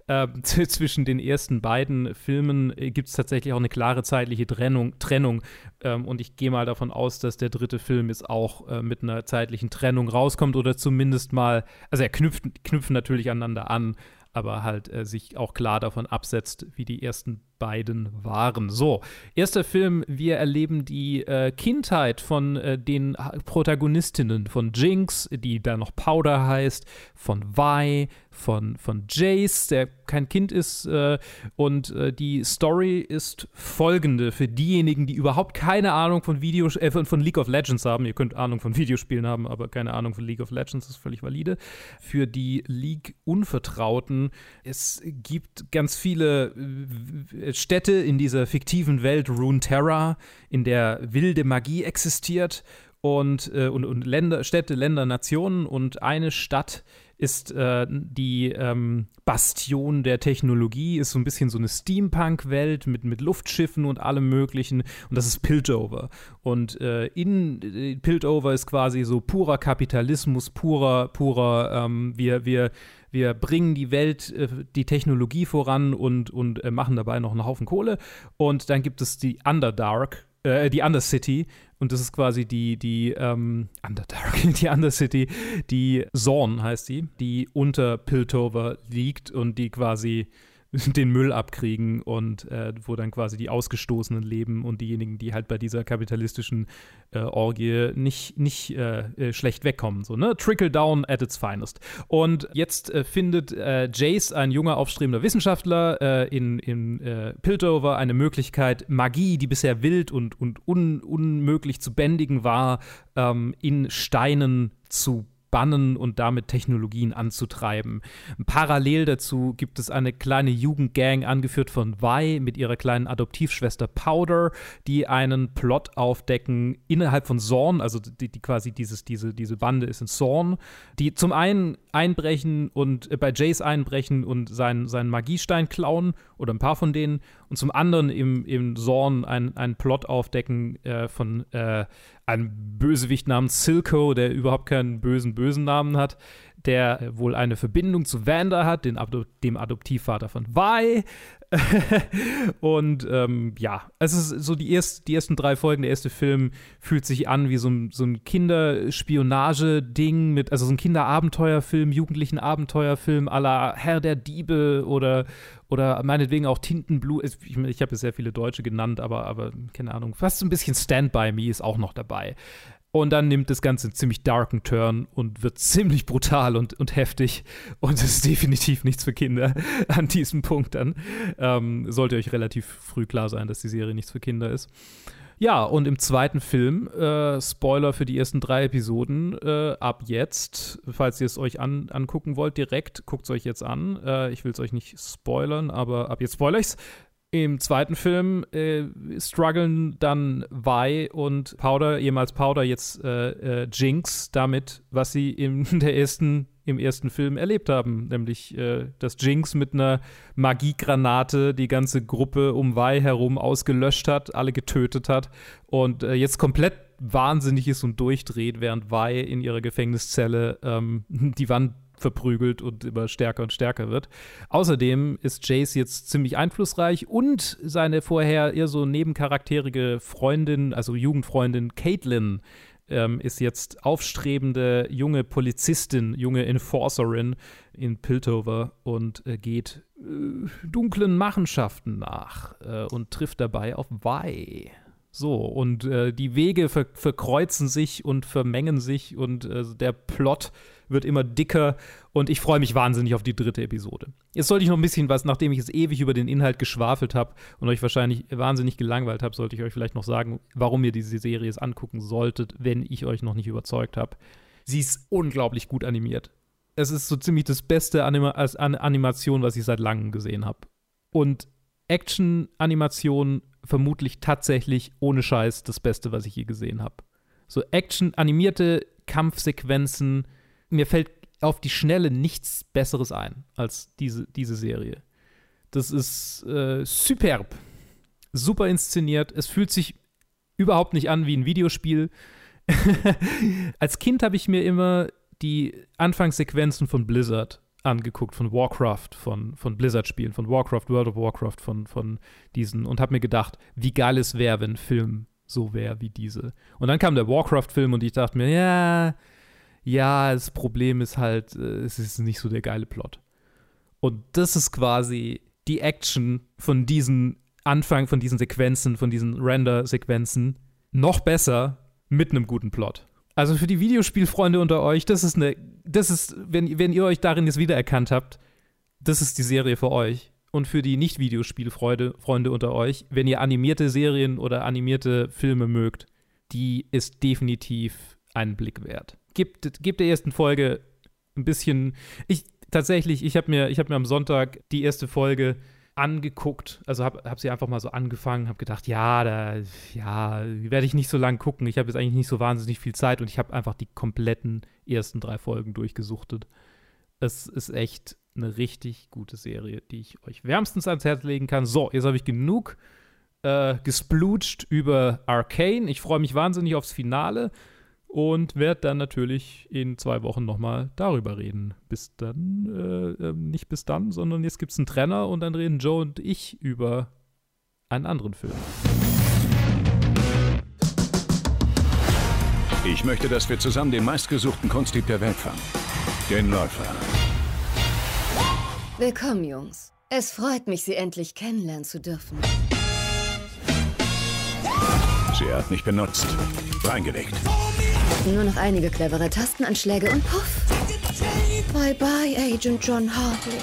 Äh, zwischen den ersten beiden Filmen äh, gibt es tatsächlich auch eine klare zeitliche Trennung. Trennung. Ähm, und ich gehe mal davon aus, dass der dritte Film jetzt auch äh, mit einer zeitlichen Trennung rauskommt oder zumindest mal, also er knüpft, knüpfen natürlich aneinander an, aber halt äh, sich auch klar davon absetzt, wie die ersten beiden waren. So, erster Film, wir erleben die äh, Kindheit von äh, den Protagonistinnen, von Jinx, die da noch Powder heißt, von Vi, von, von Jace, der kein Kind ist. Äh, und äh, die Story ist folgende für diejenigen, die überhaupt keine Ahnung von, Video, äh, von, von, League of Legends haben. Ihr könnt Ahnung von Videospielen haben, aber keine Ahnung von League of Legends, ist völlig valide. Für die League-Unvertrauten, es gibt ganz viele äh, Städte in dieser fiktiven Welt Runeterra, in der wilde Magie existiert und, äh, und, und Länder, Städte, Länder, Nationen und eine Stadt ist äh, die ähm, Bastion der Technologie, ist so ein bisschen so eine Steampunk-Welt mit, mit Luftschiffen und allem Möglichen. Und das ist Piltover. Und äh, in äh, Piltover ist quasi so purer Kapitalismus, purer, purer, ähm, wir, wir, wir bringen die Welt, äh, die Technologie voran und, und äh, machen dabei noch einen Haufen Kohle. Und dann gibt es die Underdark, äh, die Undercity, und das ist quasi die, die, ähm, Underdark, die Undercity, die Zorn heißt die, die unter Piltover liegt und die quasi den Müll abkriegen und äh, wo dann quasi die Ausgestoßenen leben und diejenigen, die halt bei dieser kapitalistischen äh, Orgie nicht, nicht äh, äh schlecht wegkommen. So, ne? Trickle down at its finest. Und jetzt äh, findet äh, Jace, ein junger, aufstrebender Wissenschaftler, in, in Piltover eine Möglichkeit, Magie, die bisher wild und, und un, unmöglich zu bändigen war, ähm, in Steinen zu bannen und damit Technologien anzutreiben. Parallel dazu gibt es eine kleine Jugendgang, angeführt von Vi mit ihrer kleinen Adoptivschwester Powder, die einen Plot aufdecken innerhalb von Zorn, also die, die quasi dieses, diese, diese Bande ist in Zorn, die zum einen einbrechen und äh, bei Jace einbrechen und seinen, seinen Magiestein klauen oder ein paar von denen und zum anderen im, im Zorn einen Plot aufdecken äh, von äh, einem Bösewicht namens Silco, der überhaupt keinen bösen, bösen Namen hat, der wohl eine Verbindung zu Vander hat, den Ado dem Adoptivvater von Vi. und ähm, ja, es ist so die, erst, die ersten drei Folgen, der erste Film fühlt sich an wie so ein, so ein Kinderspionage-Ding mit, also so ein Kinderabenteuerfilm, jugendlichen Abenteuerfilm la Herr der Diebe oder, oder meinetwegen auch Tintenblut. Ich, ich habe jetzt sehr viele Deutsche genannt, aber, aber keine Ahnung, fast so ein bisschen Stand By Me ist auch noch dabei. Und dann nimmt das Ganze einen ziemlich darken Turn und wird ziemlich brutal und, und heftig. Und es ist definitiv nichts für Kinder an diesem Punkt dann. Ähm, sollte euch relativ früh klar sein, dass die Serie nichts für Kinder ist. Ja, und im zweiten Film, äh, Spoiler für die ersten drei Episoden, äh, ab jetzt, falls ihr es euch an, angucken wollt, direkt, guckt es euch jetzt an. Äh, ich will es euch nicht spoilern, aber ab jetzt spoiler ich's. Im zweiten Film äh, strugglen dann Vi und Powder, ehemals Powder, jetzt äh, äh, Jinx, damit, was sie in der ersten, im ersten Film erlebt haben. Nämlich, äh, dass Jinx mit einer Magiegranate die ganze Gruppe um Vi herum ausgelöscht hat, alle getötet hat und äh, jetzt komplett wahnsinnig ist und durchdreht, während Vi in ihrer Gefängniszelle ähm, die Wand verprügelt und immer stärker und stärker wird. Außerdem ist Jace jetzt ziemlich einflussreich und seine vorher eher so nebencharakterige Freundin, also Jugendfreundin Caitlin, ähm, ist jetzt aufstrebende junge Polizistin, junge Enforcerin in Piltover und äh, geht äh, dunklen Machenschaften nach äh, und trifft dabei auf Vi. So, und äh, die Wege ver verkreuzen sich und vermengen sich und äh, der Plot wird immer dicker und ich freue mich wahnsinnig auf die dritte Episode. Jetzt sollte ich noch ein bisschen was, nachdem ich jetzt ewig über den Inhalt geschwafelt habe und euch wahrscheinlich wahnsinnig gelangweilt habe, sollte ich euch vielleicht noch sagen, warum ihr diese Serie jetzt angucken solltet, wenn ich euch noch nicht überzeugt habe. Sie ist unglaublich gut animiert. Es ist so ziemlich das beste Anima An Animation, was ich seit langem gesehen habe. Und Action-Animation vermutlich tatsächlich ohne Scheiß das Beste, was ich je gesehen habe. So Action, animierte Kampfsequenzen, mir fällt auf die Schnelle nichts Besseres ein als diese, diese Serie. Das ist äh, superb. Super inszeniert. Es fühlt sich überhaupt nicht an wie ein Videospiel. als Kind habe ich mir immer die Anfangssequenzen von Blizzard angeguckt, von Warcraft, von, von Blizzard-Spielen, von Warcraft, World of Warcraft, von, von diesen und habe mir gedacht, wie geil es wäre, wenn ein Film so wäre wie diese. Und dann kam der Warcraft-Film und ich dachte mir, ja, ja, das Problem ist halt, äh, es ist nicht so der geile Plot. Und das ist quasi die Action von diesen Anfang, von diesen Sequenzen, von diesen Render-Sequenzen noch besser mit einem guten Plot. Also für die Videospielfreunde unter euch, das ist eine, das ist, wenn, wenn ihr euch darin jetzt wiedererkannt habt, das ist die Serie für euch. Und für die Nicht-Videospielfreunde Freunde unter euch, wenn ihr animierte Serien oder animierte Filme mögt, die ist definitiv einen Blick wert gibt, gibt der ersten Folge ein bisschen. Ich tatsächlich, ich habe mir, hab mir am Sonntag die erste Folge angeguckt, also habe hab sie einfach mal so angefangen, habe gedacht, ja, da, ja, werde ich nicht so lange gucken. Ich habe jetzt eigentlich nicht so wahnsinnig viel Zeit und ich habe einfach die kompletten ersten drei Folgen durchgesuchtet. Es ist echt eine richtig gute Serie, die ich euch wärmstens ans Herz legen kann. So, jetzt habe ich genug äh, gesplutscht über Arcane. Ich freue mich wahnsinnig aufs Finale und werde dann natürlich in zwei Wochen nochmal darüber reden. Bis dann, äh, nicht bis dann, sondern jetzt gibt es einen Trenner und dann reden Joe und ich über einen anderen Film. Ich möchte, dass wir zusammen den meistgesuchten Kunstdieb der Welt fangen. Den Läufer. Willkommen, Jungs. Es freut mich, Sie endlich kennenlernen zu dürfen. Sie hat mich benutzt. Reingelegt. Nur noch einige clevere Tastenanschläge und puff. Bye bye, Agent John Hartley.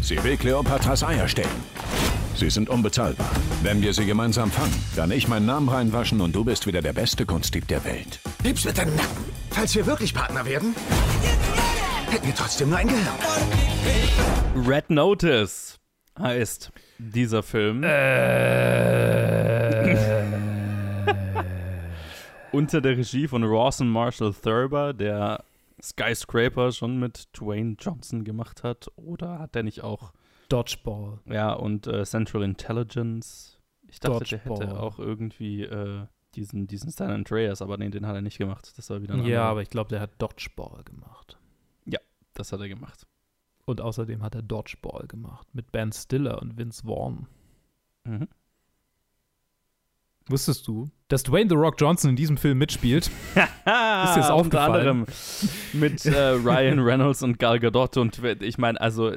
Sie will Kleopatras Eier stellen. Sie sind unbezahlbar. Wenn wir sie gemeinsam fangen, dann ich meinen Namen reinwaschen und du bist wieder der beste Kunstdieb der Welt. Lieb's mit deinem Nacken. Falls wir wirklich Partner werden, hätten wir trotzdem nur ein Gehirn. Red Notice heißt dieser Film. Unter der Regie von Rawson Marshall Thurber, der Skyscraper schon mit Dwayne Johnson gemacht hat. Oder hat der nicht auch Dodgeball? Ja, und äh, Central Intelligence. Ich dachte, Dodgeball. der hätte auch irgendwie äh, diesen, diesen San Andreas, aber nee, den hat er nicht gemacht. Das war wieder ein Ja, aber ich glaube, der hat Dodgeball gemacht. Ja, das hat er gemacht. Und außerdem hat er Dodgeball gemacht mit Ben Stiller und Vince Vaughn. Mhm. Wusstest du, dass Dwayne The Rock Johnson in diesem Film mitspielt? ist Unter aufgefallen? anderem mit äh, Ryan Reynolds und Gal Gadot und ich meine, also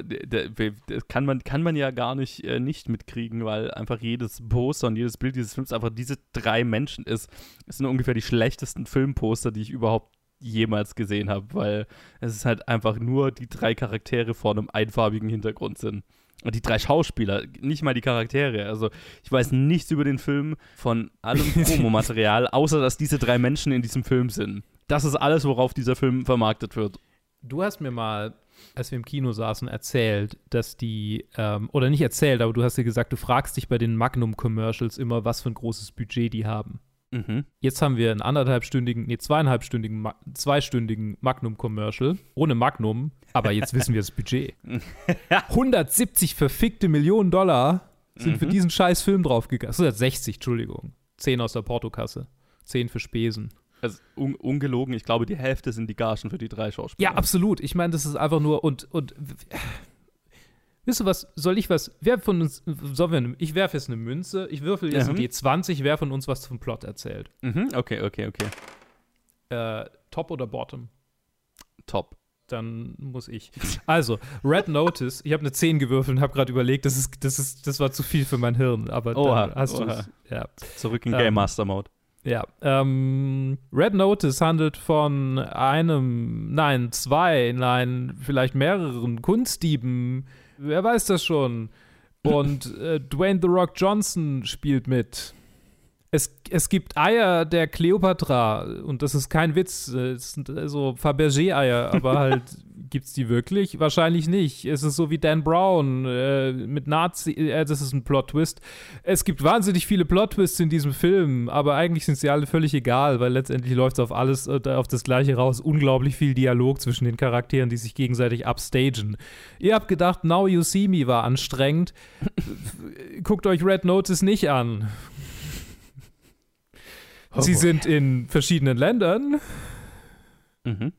kann man, kann man ja gar nicht äh, nicht mitkriegen, weil einfach jedes Poster und jedes Bild dieses Films einfach diese drei Menschen ist. Es sind ungefähr die schlechtesten Filmposter, die ich überhaupt jemals gesehen habe, weil es ist halt einfach nur die drei Charaktere vor einem einfarbigen Hintergrund sind. Und die drei Schauspieler, nicht mal die Charaktere. Also ich weiß nichts über den Film von allem Promomaterial, außer dass diese drei Menschen in diesem Film sind. Das ist alles, worauf dieser Film vermarktet wird. Du hast mir mal, als wir im Kino saßen, erzählt, dass die, ähm, oder nicht erzählt, aber du hast dir gesagt, du fragst dich bei den Magnum-Commercials immer, was für ein großes Budget die haben. Mhm. Jetzt haben wir einen anderthalbstündigen, nee, zweieinhalbstündigen, zweistündigen Magnum-Commercial. Ohne Magnum, aber jetzt wissen wir das Budget. 170 verfickte Millionen Dollar sind für Mhm. diesen scheiß Film draufgegangen. 60, Entschuldigung. 10 aus der Portokasse. 10 für Spesen. Also un ungelogen, ich glaube, die Hälfte sind die Gagen für die drei Schauspieler. Ja, absolut. Ich meine, das ist einfach nur und und Wisst ihr was, soll ich was, wer von uns, sollen wir, ich werfe jetzt eine Münze, ich würfel jetzt Mhm. ein G20, wer von uns was zum Plot erzählt. Mhm, okay, okay, okay. Äh, top oder Bottom? Top. Dann muss ich. Also, Red Notice, ich habe eine 10 gewürfelt und habe gerade überlegt, das, ist, das, ist, das war zu viel für mein Hirn, aber Oha, hast du oha. es. Ja. Zurück in Ähm, Game Master Mode. Ja, ähm, Red Notice handelt von einem, nein, zwei, nein, vielleicht mehreren Kunstdieben. Wer weiß das schon? Und äh, Dwayne The Rock Johnson spielt mit. Es, es gibt Eier der Kleopatra und das ist kein Witz. Es sind äh, so Fabergé-Eier, aber halt gibt's die wirklich? Wahrscheinlich nicht. Es ist so wie Dan Brown äh, mit Nazi. Äh, das ist ein Plot-Twist. Es gibt wahnsinnig viele Plot-Twists in diesem Film, aber eigentlich sind sie alle völlig egal, weil letztendlich läuft es auf alles, äh, auf das Gleiche raus. Unglaublich viel Dialog zwischen den Charakteren, die sich gegenseitig upstagen. Ihr habt gedacht, Now You See Me war anstrengend. Guckt euch Red Notice nicht an. Oh Sie boy. sind in verschiedenen Ländern. Mhm.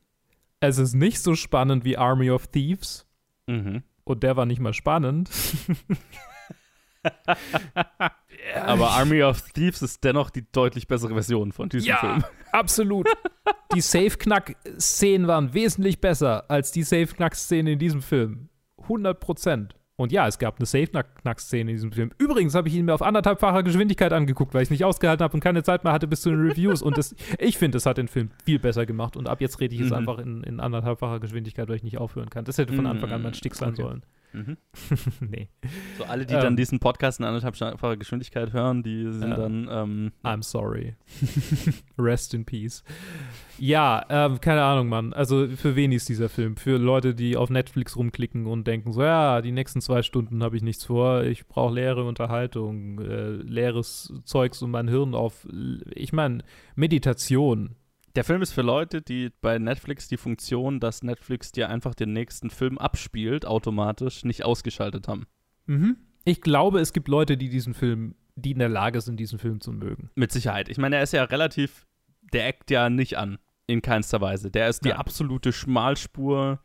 Es ist nicht so spannend wie Army of Thieves. Mhm. Und der war nicht mal spannend. Aber Army of Thieves ist dennoch die deutlich bessere Version von diesem ja, Film. absolut. Die Safe-Knack-Szenen waren wesentlich besser als die Safe-Knack-Szene in diesem Film. 100 Prozent. Und ja, es gab eine Safe-Knack-Szene in diesem Film. Übrigens habe ich ihn mir auf anderthalbfacher Geschwindigkeit angeguckt, weil ich es nicht ausgehalten habe und keine Zeit mehr hatte bis zu den Reviews. Und das, ich finde, das hat den Film viel besser gemacht. Und ab jetzt rede ich es Mhm. einfach in, in anderthalbfacher Geschwindigkeit, weil ich nicht aufhören kann. Das hätte von Anfang an mein Stick sein Okay. sollen. Mhm. nee. So alle, die Ähm. dann diesen Podcast in anderthalbfacher Geschwindigkeit hören, die sind Ja. dann ähm, I'm sorry. Rest in peace. Ja, ähm, keine Ahnung, Mann. Also für wen ist dieser Film? Für Leute, die auf Netflix rumklicken und denken so, ja, die nächsten zwei Stunden habe ich nichts vor, ich brauche leere Unterhaltung, äh, leeres Zeugs, um mein Hirn auf, ich meine, Meditation. Der Film ist für Leute, die bei Netflix die Funktion, dass Netflix dir einfach den nächsten Film abspielt, automatisch nicht ausgeschaltet haben. Mhm. Ich glaube, es gibt Leute, die diesen Film, die in der Lage sind, diesen Film zu mögen. Mit Sicherheit. Ich meine, er ist ja relativ, der eckt ja nicht an, in keinster Weise. Der ist die Ja. absolute Schmalspur,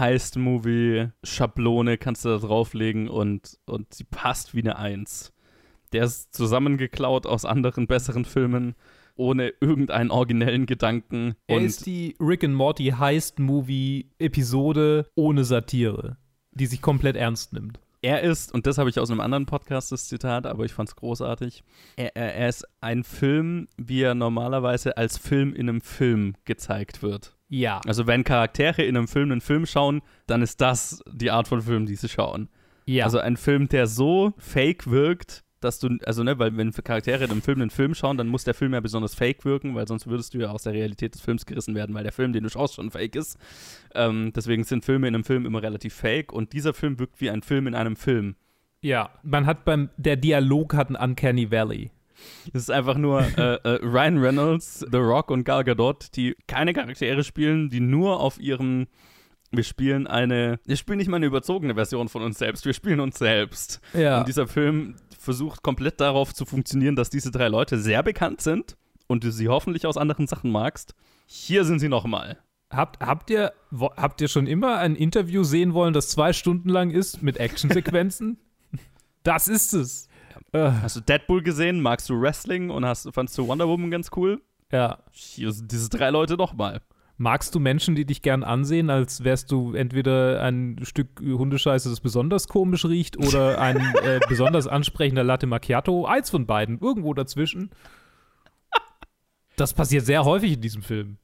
Heist-Movie, Schablone kannst du da drauflegen und, und sie passt wie eine Eins. Der ist zusammengeklaut aus anderen besseren Filmen, ohne irgendeinen originellen Gedanken. Er und ist die Rick and Morty Heist-Movie-Episode ohne Satire, die sich komplett ernst nimmt. Er ist, und das habe ich aus einem anderen Podcast, das Zitat, aber ich fand es großartig, er, er, er ist ein Film, wie er normalerweise als Film in einem Film gezeigt wird. Ja. Also wenn Charaktere in einem Film einen Film schauen, dann ist das die Art von Film, die sie schauen. Ja. Also ein Film, der so fake wirkt, dass du, also ne, weil wenn Charaktere in einem Film einen Film schauen, dann muss der Film ja besonders fake wirken, weil sonst würdest du ja aus der Realität des Films gerissen werden, weil der Film, den du schaust, schon fake ist. Ähm, deswegen sind Filme in einem Film immer relativ fake und dieser Film wirkt wie ein Film in einem Film. Ja, man hat beim, der Dialog hat einen Uncanny Valley. Es ist einfach nur äh, äh, Ryan Reynolds, The Rock und Gal Gadot, die keine Charaktere spielen, die nur auf ihrem wir spielen eine, wir spielen nicht mal eine überzogene Version von uns selbst, wir spielen uns selbst. Ja. Und dieser Film versucht komplett darauf zu funktionieren, dass diese drei Leute sehr bekannt sind und du sie hoffentlich aus anderen Sachen magst. Hier sind sie nochmal. Habt, habt, ihr, wo, habt ihr schon immer ein Interview sehen wollen, das zwei Stunden lang ist mit Actionsequenzen? das ist es. Äh, Hast du Deadpool gesehen? Magst du Wrestling und hast, fandst du Wonder Woman ganz cool? ja. Hier sind diese drei Leute nochmal. Magst du Menschen, die dich gern ansehen, als wärst du entweder ein Stück Hundescheiße, das besonders komisch riecht, oder ein äh, besonders ansprechender Latte Macchiato? Eins von beiden, irgendwo dazwischen. Das passiert sehr häufig in diesem Film.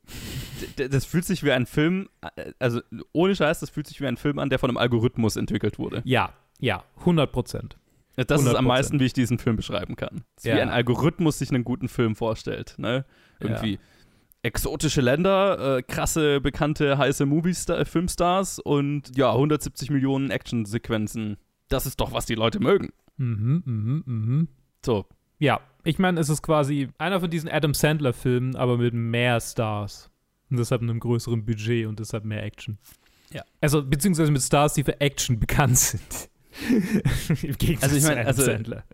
Das fühlt sich wie ein Film, äh, also ohne Scheiß, das fühlt sich wie ein Film an, der von einem Algorithmus entwickelt wurde. Ja, ja, 100 Prozent. Das ist am 100%. meisten, wie ich diesen Film beschreiben kann. Ja. wie ein Algorithmus sich einen guten Film vorstellt. Ne? Irgendwie exotische Länder, äh, krasse, bekannte, heiße Movie Filmstars und ja, 170 Millionen Actionsequenzen. Das ist doch, was die Leute mögen. Mhm, mhm, mhm. So. Ja, ich meine, es ist quasi einer von diesen Adam Sandler-Filmen, aber mit mehr Stars. Und deshalb einem größeren Budget und deshalb mehr Action. Ja. Also, beziehungsweise mit Stars, die für Action bekannt sind. Im Gegensatz Also ich zu meine, Adam also, Sandler.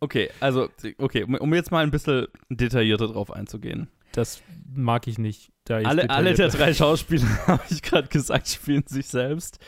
okay, also, okay, um, um jetzt mal ein bisschen detaillierter drauf einzugehen. Das mag ich nicht. Da ich Alle, alle der drei Schauspieler, habe ich gerade gesagt, spielen sich selbst.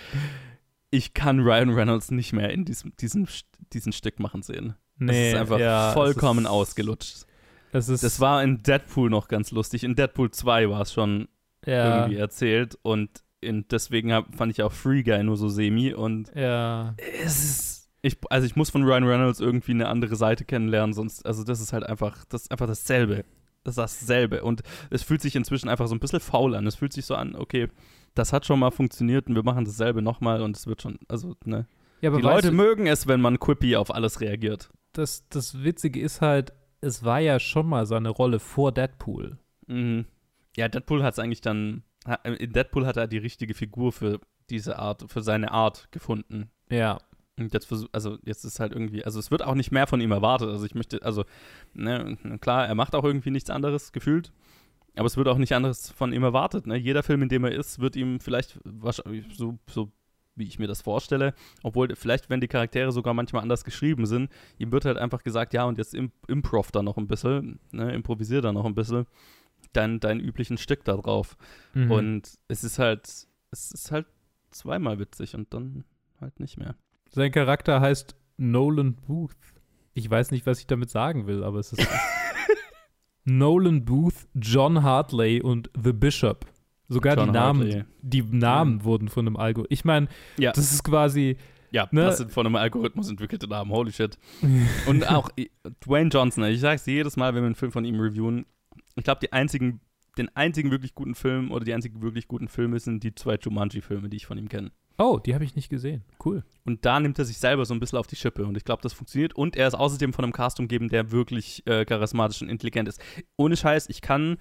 Ich kann Ryan Reynolds nicht mehr in diesem, diesem, diesem Stück machen sehen. das Nee, ist einfach ja, vollkommen ist- ausgelutscht. Es ist, Das war in Deadpool noch ganz lustig. In Deadpool 2 war es schon Ja. irgendwie erzählt und in, deswegen hab, fand ich auch Free Guy nur so semi und Ja. es ist ich, also ich muss von Ryan Reynolds irgendwie eine andere Seite kennenlernen, sonst, also das ist halt einfach, das einfach dasselbe. Das ist dasselbe. Und es fühlt sich inzwischen einfach so ein bisschen faul an. Es fühlt sich so an, okay, das hat schon mal funktioniert und wir machen dasselbe nochmal und es wird schon, also, ne. Ja, aber Die Leute du- mögen es, wenn man quippy auf alles reagiert. Das, das Witzige ist halt, es war ja schon mal seine Rolle vor Deadpool. Mhm. Ja, Deadpool hat es eigentlich dann, ha- in Deadpool hat er die richtige Figur für diese Art, für seine Art gefunden. Ja. Und jetzt versuch, also jetzt ist halt irgendwie, also es wird auch nicht mehr von ihm erwartet. Also ich möchte, also, ne, klar, er macht auch irgendwie nichts anderes gefühlt. Aber es wird auch nicht anderes von ihm erwartet. Ne? Jeder Film, in dem er ist, wird ihm vielleicht wahrscheinlich so, so wie ich mir das vorstelle, obwohl vielleicht, wenn die Charaktere sogar manchmal anders geschrieben sind, ihm wird halt einfach gesagt, ja, und jetzt im, improv da noch ein bisschen, ne, improvisier da noch ein bisschen, dein, dein üblichen Stück da drauf. Mhm. Und es ist halt, es ist halt zweimal witzig und dann halt nicht mehr. Sein Charakter heißt Nolan Booth. Ich weiß nicht, was ich damit sagen will, aber es ist Nolan Booth, John Hartley und The Bishop. Sogar John die Namen, Hartley. die Namen wurden von einem Algo. Ich meine, Ja. das ist quasi. Ja, ne? das sind von einem Algorithmus entwickelte Namen, holy shit. Und auch Dwayne Johnson, ich sag's jedes Mal, wenn wir einen Film von ihm reviewen, ich glaube, die einzigen, den einzigen wirklich guten Film oder die einzigen wirklich guten Filme sind die zwei Jumanji-Filme, die ich von ihm kenne. Oh, die habe ich nicht gesehen. Cool. Und da nimmt er sich selber so ein bisschen auf die Schippe und ich glaube, das funktioniert. Und er ist außerdem von einem Cast umgeben, der wirklich äh, charismatisch und intelligent ist. Ohne Scheiß, ich kann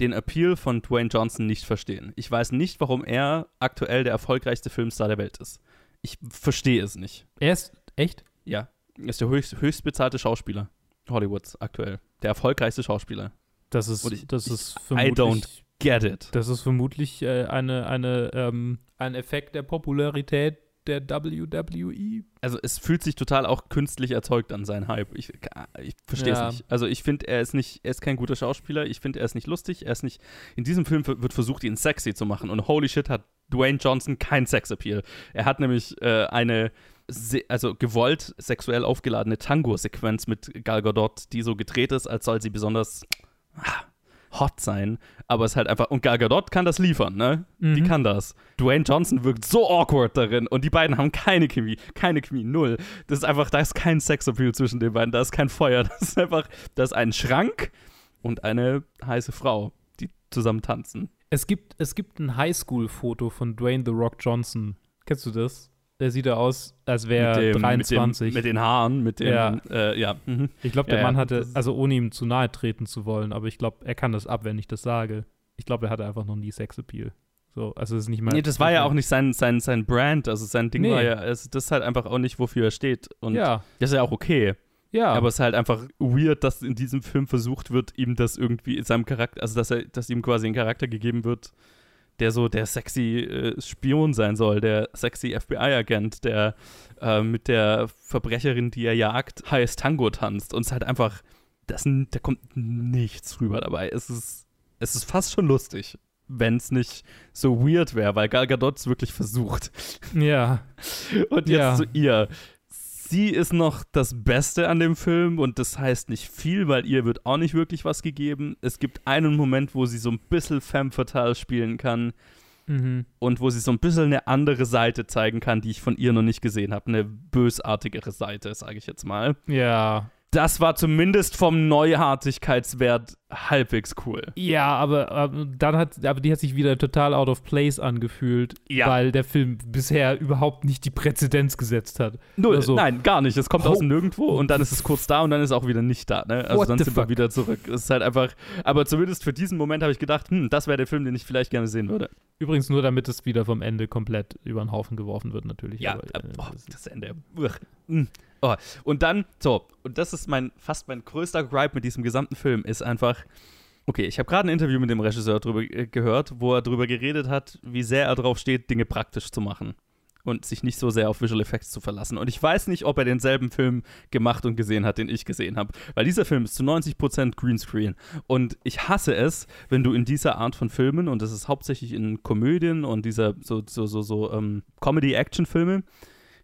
den Appeal von Dwayne Johnson nicht verstehen. Ich weiß nicht, warum er aktuell der erfolgreichste Filmstar der Welt ist. Ich verstehe es nicht. Er ist echt? Ja, er ist der höchst, höchst bezahlte Schauspieler Hollywoods aktuell. Der erfolgreichste Schauspieler. Das ist, ich- das ich- ist I don't vermutlich get it. Das ist vermutlich äh, eine, eine, ähm, ein Effekt der Popularität der WWE. Also es fühlt sich total auch künstlich erzeugt an, sein Hype. Ich, ich verstehe es Ja. nicht. Also ich finde, er ist nicht, er ist kein guter Schauspieler. Ich finde, er ist nicht lustig. Er ist nicht. In diesem Film wird versucht, ihn sexy zu machen. Und holy shit hat Dwayne Johnson kein Sexappeal. Er hat nämlich äh, eine se- also gewollt sexuell aufgeladene Tango-Sequenz mit Gal Gadot, die so gedreht ist, als soll sie besonders ah, hot sein, aber es ist halt einfach und Gal Gadot kann das liefern, ne? Die Mhm. kann das. Dwayne Johnson wirkt so awkward darin und die beiden haben keine Chemie, keine Chemie, null. Das ist einfach, da ist kein Sexappeal zwischen den beiden, da ist kein Feuer, das ist einfach, das ist ein Schrank und eine heiße Frau, die zusammen tanzen. Es gibt, es gibt ein Highschool-Foto von Dwayne The Rock Johnson. Kennst du das? Der sieht da aus, als wäre Mit er dem- 23. Mit, dem, mit den Haaren, mit dem, Ja. äh, ja. mhm. Ich glaube, der Ja, Mann ja, hatte, also ohne ihm zu nahe treten zu wollen, aber ich glaube, er kann das ab, wenn ich das sage. Ich glaube, er hatte einfach noch nie Sexappeal. So, also es ist nicht mal. Nee, das war ja auch nicht sein, sein, sein Brand, also sein Ding Nee. war ja, also das ist halt einfach auch nicht, wofür er steht. Und Ja. das ist ja auch okay. Ja. Aber es ist halt einfach weird, dass in diesem Film versucht wird, ihm das irgendwie in seinem Charakter, also dass er, dass ihm quasi ein Charakter gegeben wird, der so der sexy äh, Spion sein soll, der sexy FBI-Agent, der äh, mit der Verbrecherin, die er jagt, heiß Tango tanzt. Und es ist halt einfach, das, da kommt nichts rüber dabei. Es ist, es ist fast schon lustig, wenn es nicht so weird wäre, weil Gal Gadot es wirklich versucht. Ja. Und jetzt Ja. zu ihr. Sie ist noch das Beste an dem Film und das heißt nicht viel, weil ihr wird auch nicht wirklich was gegeben. Es gibt einen Moment, wo sie so ein bisschen femme fatale spielen kann Mhm. und wo sie so ein bisschen eine andere Seite zeigen kann, die ich von ihr noch nicht gesehen habe. Eine bösartigere Seite, sage ich jetzt mal. Ja. Das war zumindest vom Neuartigkeitswert halbwegs cool. Ja, aber, aber dann hat, aber die hat sich wieder total out of place angefühlt, Ja. weil der Film bisher überhaupt nicht die Präzedenz gesetzt hat. Null, so. nein, gar nicht. Es kommt Ho- aus Nirgendwo und dann ist es kurz da und dann ist es auch wieder nicht da. Ne? Also What dann sind wir fuck? wieder zurück. Es ist halt einfach, aber zumindest für diesen Moment habe ich gedacht, hm, das wäre der Film, den ich vielleicht gerne sehen würde. Übrigens nur, damit es wieder vom Ende komplett über den Haufen geworfen wird, natürlich. Ja, aber, äh, äh, oh, das Ende. Uch. Oh. Und dann, so, und das ist mein, fast mein größter Gripe mit diesem gesamten Film, ist einfach, okay, ich habe gerade ein Interview mit dem Regisseur drüber äh, gehört, wo er darüber geredet hat, wie sehr er darauf steht, Dinge praktisch zu machen. Und sich nicht so sehr auf Visual Effects zu verlassen. Und ich weiß nicht, ob er denselben Film gemacht und gesehen hat, den ich gesehen habe. Weil dieser Film ist zu 90% Greenscreen. Und ich hasse es, wenn du in dieser Art von Filmen, und das ist hauptsächlich in Komödien und dieser so, so, so, so ähm, Comedy-Action-Filme,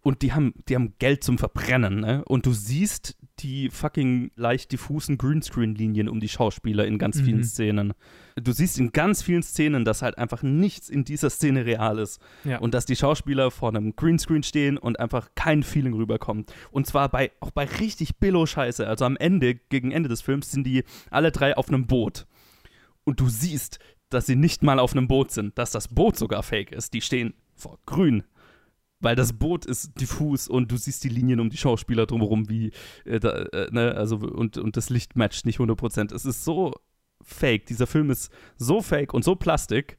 und die haben, die haben Geld zum Verbrennen, ne? Und du siehst die fucking leicht diffusen Greenscreen-Linien um die Schauspieler in ganz vielen Mhm. Szenen. Du siehst in ganz vielen Szenen, dass halt einfach nichts in dieser Szene real ist. Ja. Und dass die Schauspieler vor einem Greenscreen stehen und einfach kein Feeling rüberkommt. Und zwar bei, auch bei richtig Billo-Scheiße. Also am Ende, gegen Ende des Films, sind die alle drei auf einem Boot. Und du siehst, dass sie nicht mal auf einem Boot sind, dass das Boot sogar fake ist. Die stehen vor grün. Weil das Boot ist diffus und du siehst die Linien um die Schauspieler drumherum, wie, äh, da, äh, ne, also, und, und das Licht matcht nicht 100%. Es ist so fake. Dieser Film ist so fake und so plastik.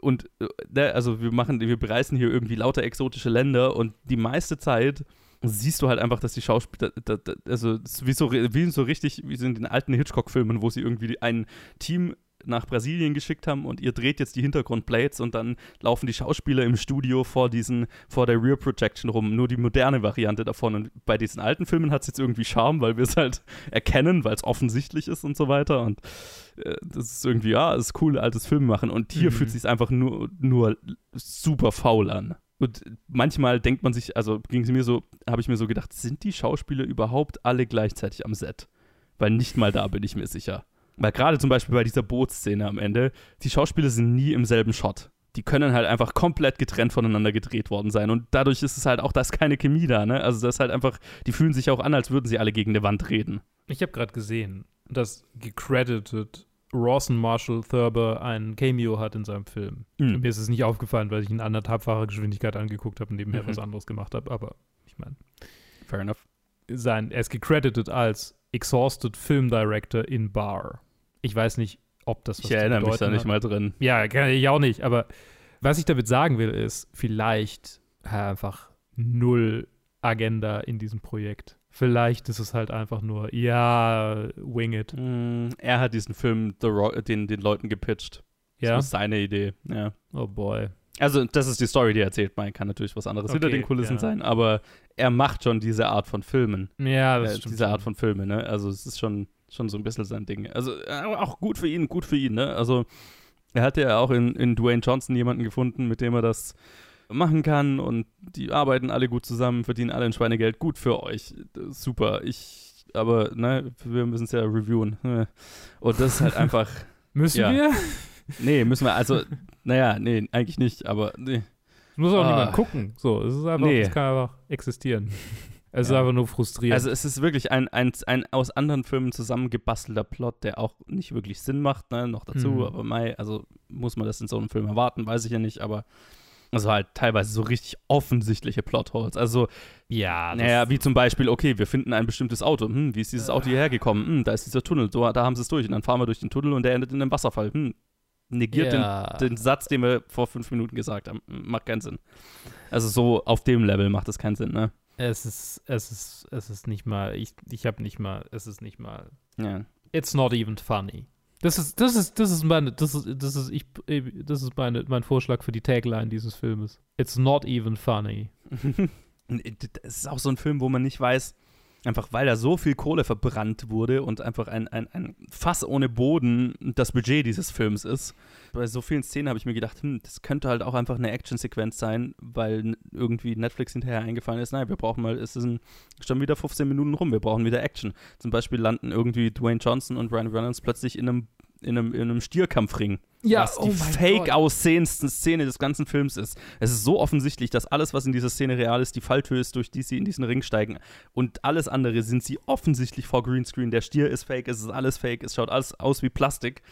Und, äh, ne, also, wir machen, wir bereisen hier irgendwie lauter exotische Länder und die meiste Zeit siehst du halt einfach, dass die Schauspieler, da, da, also wie so, wie so richtig, wie so in den alten Hitchcock-Filmen, wo sie irgendwie ein Team nach Brasilien geschickt haben und ihr dreht jetzt die Hintergrundplates und dann laufen die Schauspieler im Studio vor diesen, vor der Rear Projection rum. Nur die moderne Variante davon. Und bei diesen alten Filmen hat es jetzt irgendwie Charme, weil wir es halt erkennen, weil es offensichtlich ist und so weiter. Und äh, das ist irgendwie, ja, es ist cool, altes Film machen. Und hier Mhm. fühlt es sich einfach nur, nur super faul an. Und manchmal denkt man sich, also ging es mir so, habe ich mir so gedacht, sind die Schauspieler überhaupt alle gleichzeitig am Set? Weil nicht mal da bin ich mir sicher. Weil gerade zum Beispiel bei dieser Bootsszene am Ende, die Schauspieler sind nie im selben Shot. Die können halt einfach komplett getrennt voneinander gedreht worden sein. Und dadurch ist es halt auch, da ist keine Chemie da, ne? Also das ist halt einfach, die fühlen sich auch an, als würden sie alle gegen eine Wand reden. Ich habe gerade gesehen, dass gecredited Rawson Marshall Thurber ein Cameo hat in seinem Film. Mhm. Mir ist es nicht aufgefallen, weil ich in anderthalbfacher Geschwindigkeit angeguckt habe und nebenher Mhm. was anderes gemacht habe. Aber ich meine, Fair enough. sein, er ist gecredited als Exhausted Film Director in Bar. Ich weiß nicht, ob das was Ich erinnere mich da nicht hat. mal drin. Ja, ich auch nicht. Aber was ich damit sagen will, ist, vielleicht einfach null Agenda in diesem Projekt. Vielleicht ist es halt einfach nur, ja, wing it. Mm, er hat diesen Film den, den Leuten gepitcht. Ja? Das ist seine Idee, ja. Oh boy. Also, das ist die Story, die er erzählt. Man kann natürlich was anderes hinter Okay, den Kulissen ja. sein, aber er macht schon diese Art von Filmen. Ja, das äh, stimmt Diese schon. Art von Filme, ne? Also, es ist schon, schon so ein bisschen sein Ding. Also, äh, auch gut für ihn, gut für ihn, ne? Also, er hat ja auch in, in Dwayne Johnson jemanden gefunden, mit dem er das machen kann und die arbeiten alle gut zusammen, verdienen alle ein Schweinegeld. Gut für euch. Super. Ich, aber, ne, wir müssen es ja reviewen. Und das ist halt einfach. Müssen ja. wir? Nee, müssen wir. Also, naja, nee, eigentlich nicht, aber nee. Muss auch Ah. niemand gucken. So, es ist einfach, Nee. es kann einfach existieren. Es ist Ja. einfach nur frustrierend. Also es ist wirklich ein, ein, ein aus anderen Filmen zusammengebastelter Plot, der auch nicht wirklich Sinn macht, ne, noch dazu, Mhm. aber Mai, also muss man das in so einem Film erwarten, weiß ich ja nicht, aber also halt teilweise so richtig offensichtliche Plotholes. Also, ja, naja, wie zum Beispiel, okay, wir finden ein bestimmtes Auto. Hm, wie ist dieses Auto hierher gekommen? Hm, da ist dieser Tunnel, so, da haben sie es durch. Und dann fahren wir durch den Tunnel und der endet in einem Wasserfall. Hm, negiert Ja. den, den Satz, den wir vor fünf Minuten gesagt haben. Hm, Macht keinen Sinn. Also so auf dem Level macht das keinen Sinn, ne? Es ist, es ist, es ist nicht mal, ich, ich habe nicht mal, es ist nicht mal. Ja. It's not even funny. Das ist, das ist, das ist meine, das ist, das ist, ich, das ist meine, mein Vorschlag für die Tagline dieses Filmes. It's not even funny. Es ist auch so ein Film, wo man nicht weiß, einfach weil da so viel Kohle verbrannt wurde und einfach ein, ein, ein Fass ohne Boden das Budget dieses Films ist. Bei so vielen Szenen habe ich mir gedacht, hm, das könnte halt auch einfach eine Actionsequenz sein, weil irgendwie Netflix hinterher eingefallen ist, nein, wir brauchen mal, es sind schon wieder 15 Minuten rum, wir brauchen wieder Action. Zum Beispiel landen irgendwie Dwayne Johnson und Ryan Reynolds plötzlich in einem in einem, in einem Stierkampfring. Ja, was oh die fake Gott. aussehendsten Szene des ganzen Films ist. Es ist so offensichtlich, dass alles, was in dieser Szene real ist, die Falltür ist, durch die sie in diesen Ring steigen. Und alles andere sind sie offensichtlich vor Greenscreen. Der Stier ist fake, es ist alles fake, es schaut alles aus wie Plastik.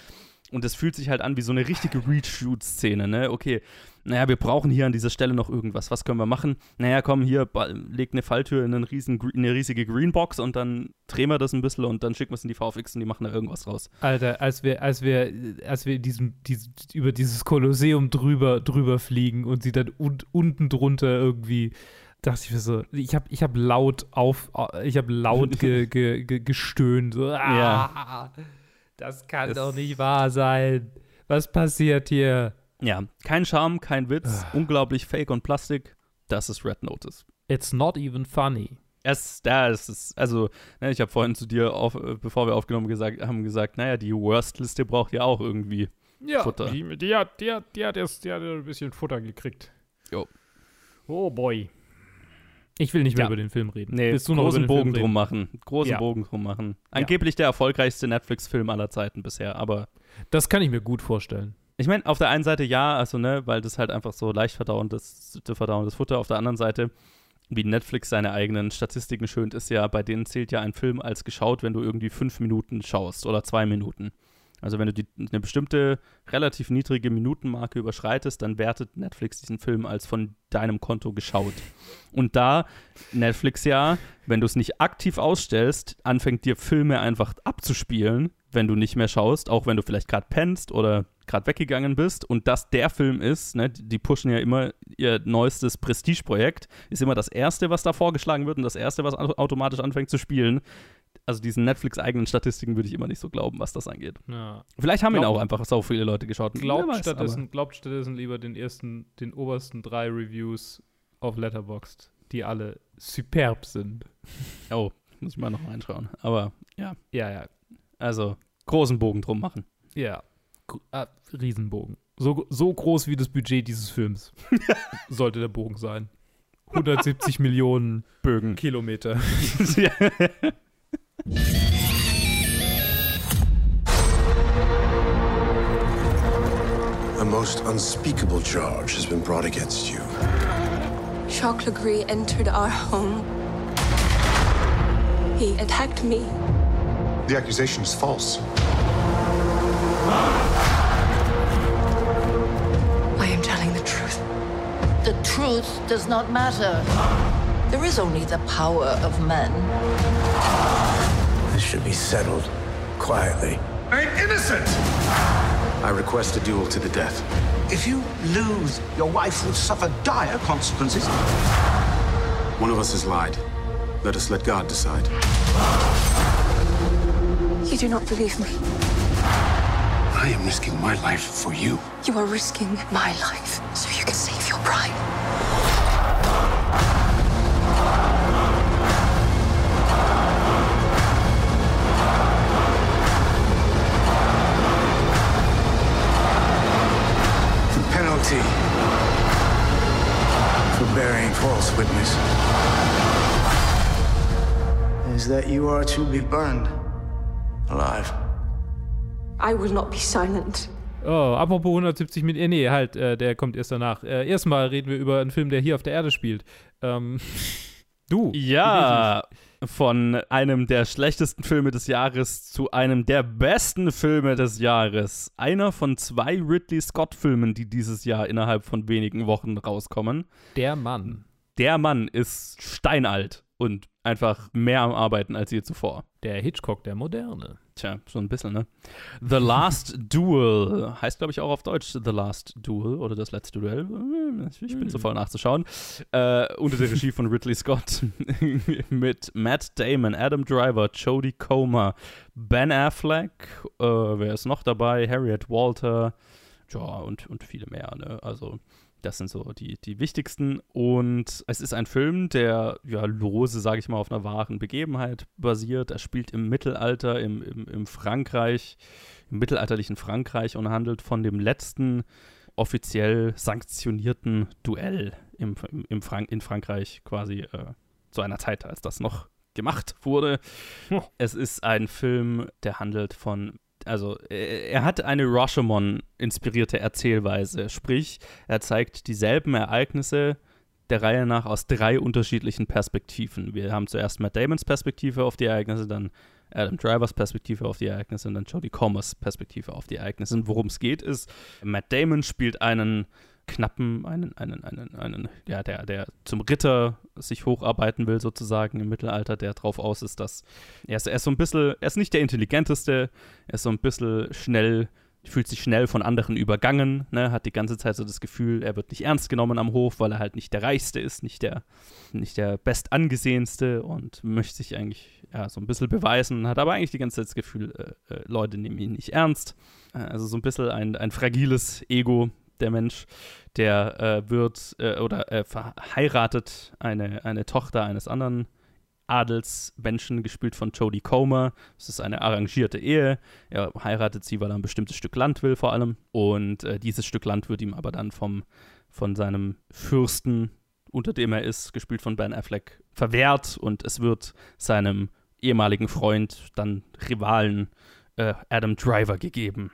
Und es fühlt sich halt an wie so eine richtige Reach-Shoot-Szene, ne? Okay, naja, wir brauchen hier an dieser Stelle noch irgendwas. Was können wir machen? Naja, komm, hier, leg eine Falltür in, riesen, in eine riesige Greenbox und dann drehen wir das ein bisschen und dann schicken wir es in die VFX und die machen da irgendwas raus. Alter, als wir, als wir, als wir diesem, diesem, über dieses Kolosseum drüber, drüber fliegen und sie dann un, unten drunter irgendwie, dachte ich mir so, ich habe ich hab laut auf, ich habe laut ge, ge, ge, gestöhnt. So, ah, Das kann Es- doch nicht wahr sein. Was passiert hier? Ja, kein Charme, kein Witz, unglaublich fake und Plastik. Das ist Red Notice. It's not even funny. Es, da ist es, also, ne, ich habe vorhin zu dir, auf, äh, bevor wir aufgenommen gesagt, haben gesagt, naja, die Worst-Liste braucht ja auch irgendwie Futter. Die, die, hat, die, hat, die, hat erst, die hat ein bisschen Futter gekriegt. Jo. Oh boy. Ich will nicht mehr Ja. über den Film reden. Nee, Willst du noch großen Bogen drum machen. Großen Ja. Bogen drum machen. Angeblich der erfolgreichste Netflix-Film aller Zeiten bisher, aber Das kann ich mir gut vorstellen. Ich meine, auf der einen Seite ja, also ne, weil das halt einfach so leicht verdauendes, verdauendes Futter. Auf der anderen Seite, wie Netflix seine eigenen Statistiken schönt, ist ja, bei denen zählt ja ein Film als geschaut, wenn du irgendwie fünf Minuten schaust oder zwei Minuten. Also wenn du die, eine bestimmte relativ niedrige Minutenmarke überschreitest, dann wertet Netflix diesen Film als von deinem Konto geschaut. Und da Netflix ja, wenn du es nicht aktiv ausstellst, anfängt dir Filme einfach abzuspielen, wenn du nicht mehr schaust, auch wenn du vielleicht gerade pennst oder gerade weggegangen bist und das der Film ist, ne, die pushen ja immer ihr neuestes Prestigeprojekt, ist immer das erste, was da vorgeschlagen wird und das erste, was au- automatisch anfängt zu spielen. Also diesen Netflix-eigenen Statistiken würde ich immer nicht so glauben, was das angeht. Ja. Vielleicht haben ihn Glaub- auch einfach so viele Leute geschaut. Glaubt weiß, stattdessen, glaubt stattdessen lieber den ersten, den obersten drei Reviews auf Letterboxd, die alle superb sind. Oh, muss ich mal noch reinschauen. Aber ja, Ja, ja. also großen Bogen drum machen. Ja. Ah, Riesenbogen. So, so groß wie das Budget dieses Films. Sollte der Bogen sein. 170 Millionen Bögen. Kilometer. A most unspeakable charge has been brought against you. Jacques Legree entered our home. He attacked me. The accusation is false. I truth does not matter. There is only the power of men. This should be settled quietly. I'm innocent! I request a duel to the death. If you lose, your wife will suffer dire consequences. One of us has lied. Let us let God decide. You do not believe me. I am risking my life for you. You are risking my life so you can save bride. The penalty for bearing false witness is that you are to be burned alive. I will not be silent. Oh, apropos 170 mit. Äh, nee, halt, äh, der kommt erst danach. Äh, erstmal reden wir über einen Film, der hier auf der Erde spielt. Ähm, du. Ja, von einem der schlechtesten Filme des Jahres zu einem der besten Filme des Jahres. Einer von zwei Ridley Scott-Filmen, die dieses Jahr innerhalb von wenigen Wochen rauskommen. Der Mann. Der Mann ist steinalt und einfach mehr am Arbeiten als je zuvor. Der Hitchcock der Moderne. Tja, so ein bisschen, ne? The Last Duel heißt, glaube ich, auch auf Deutsch The Last Duel oder das letzte Duell. Ich bin zu voll nachzuschauen. Äh, unter der Regie von Ridley Scott mit Matt Damon, Adam Driver, Jodie Comer, Ben Affleck, äh, wer ist noch dabei? Harriet Walter, ja, und, und viele mehr, ne? Also das sind so die, die wichtigsten. Und es ist ein Film, der ja lose, sage ich mal, auf einer wahren Begebenheit basiert. Er spielt im Mittelalter, im, im, im Frankreich, im mittelalterlichen Frankreich und handelt von dem letzten offiziell sanktionierten Duell im, im Frank in Frankreich quasi äh, zu einer Zeit, als das noch gemacht wurde. Es ist ein Film, der handelt von also er hat eine Rashomon-inspirierte Erzählweise, sprich, er zeigt dieselben Ereignisse der Reihe nach aus drei unterschiedlichen Perspektiven. Wir haben zuerst Matt Damons Perspektive auf die Ereignisse, dann Adam Drivers Perspektive auf die Ereignisse und dann Jodie Comers Perspektive auf die Ereignisse. Und worum es geht, ist, Matt Damon spielt einen knappen, einen, einen, einen, einen, ja, der, der zum Ritter sich hocharbeiten will, sozusagen im Mittelalter, der drauf aus ist, dass er ist, er ist so ein bisschen, er ist nicht der intelligenteste, er ist so ein bisschen schnell, fühlt sich schnell von anderen übergangen, ne, hat die ganze Zeit so das Gefühl, er wird nicht ernst genommen am Hof, weil er halt nicht der Reichste ist, nicht der, nicht der bestangesehenste und möchte sich eigentlich ja, so ein bisschen beweisen, hat aber eigentlich die ganze Zeit das Gefühl, äh, äh, Leute nehmen ihn nicht ernst. Äh, also so ein bisschen ein, ein fragiles Ego, der Mensch, der äh, wird äh, oder äh, verheiratet eine, eine Tochter eines anderen Adelsmenschen, gespielt von Jodie Comer. Es ist eine arrangierte Ehe. Er heiratet sie, weil er ein bestimmtes Stück Land will, vor allem. Und äh, dieses Stück Land wird ihm aber dann vom, von seinem Fürsten, unter dem er ist, gespielt von Ben Affleck, verwehrt und es wird seinem ehemaligen Freund, dann Rivalen, äh, Adam Driver gegeben.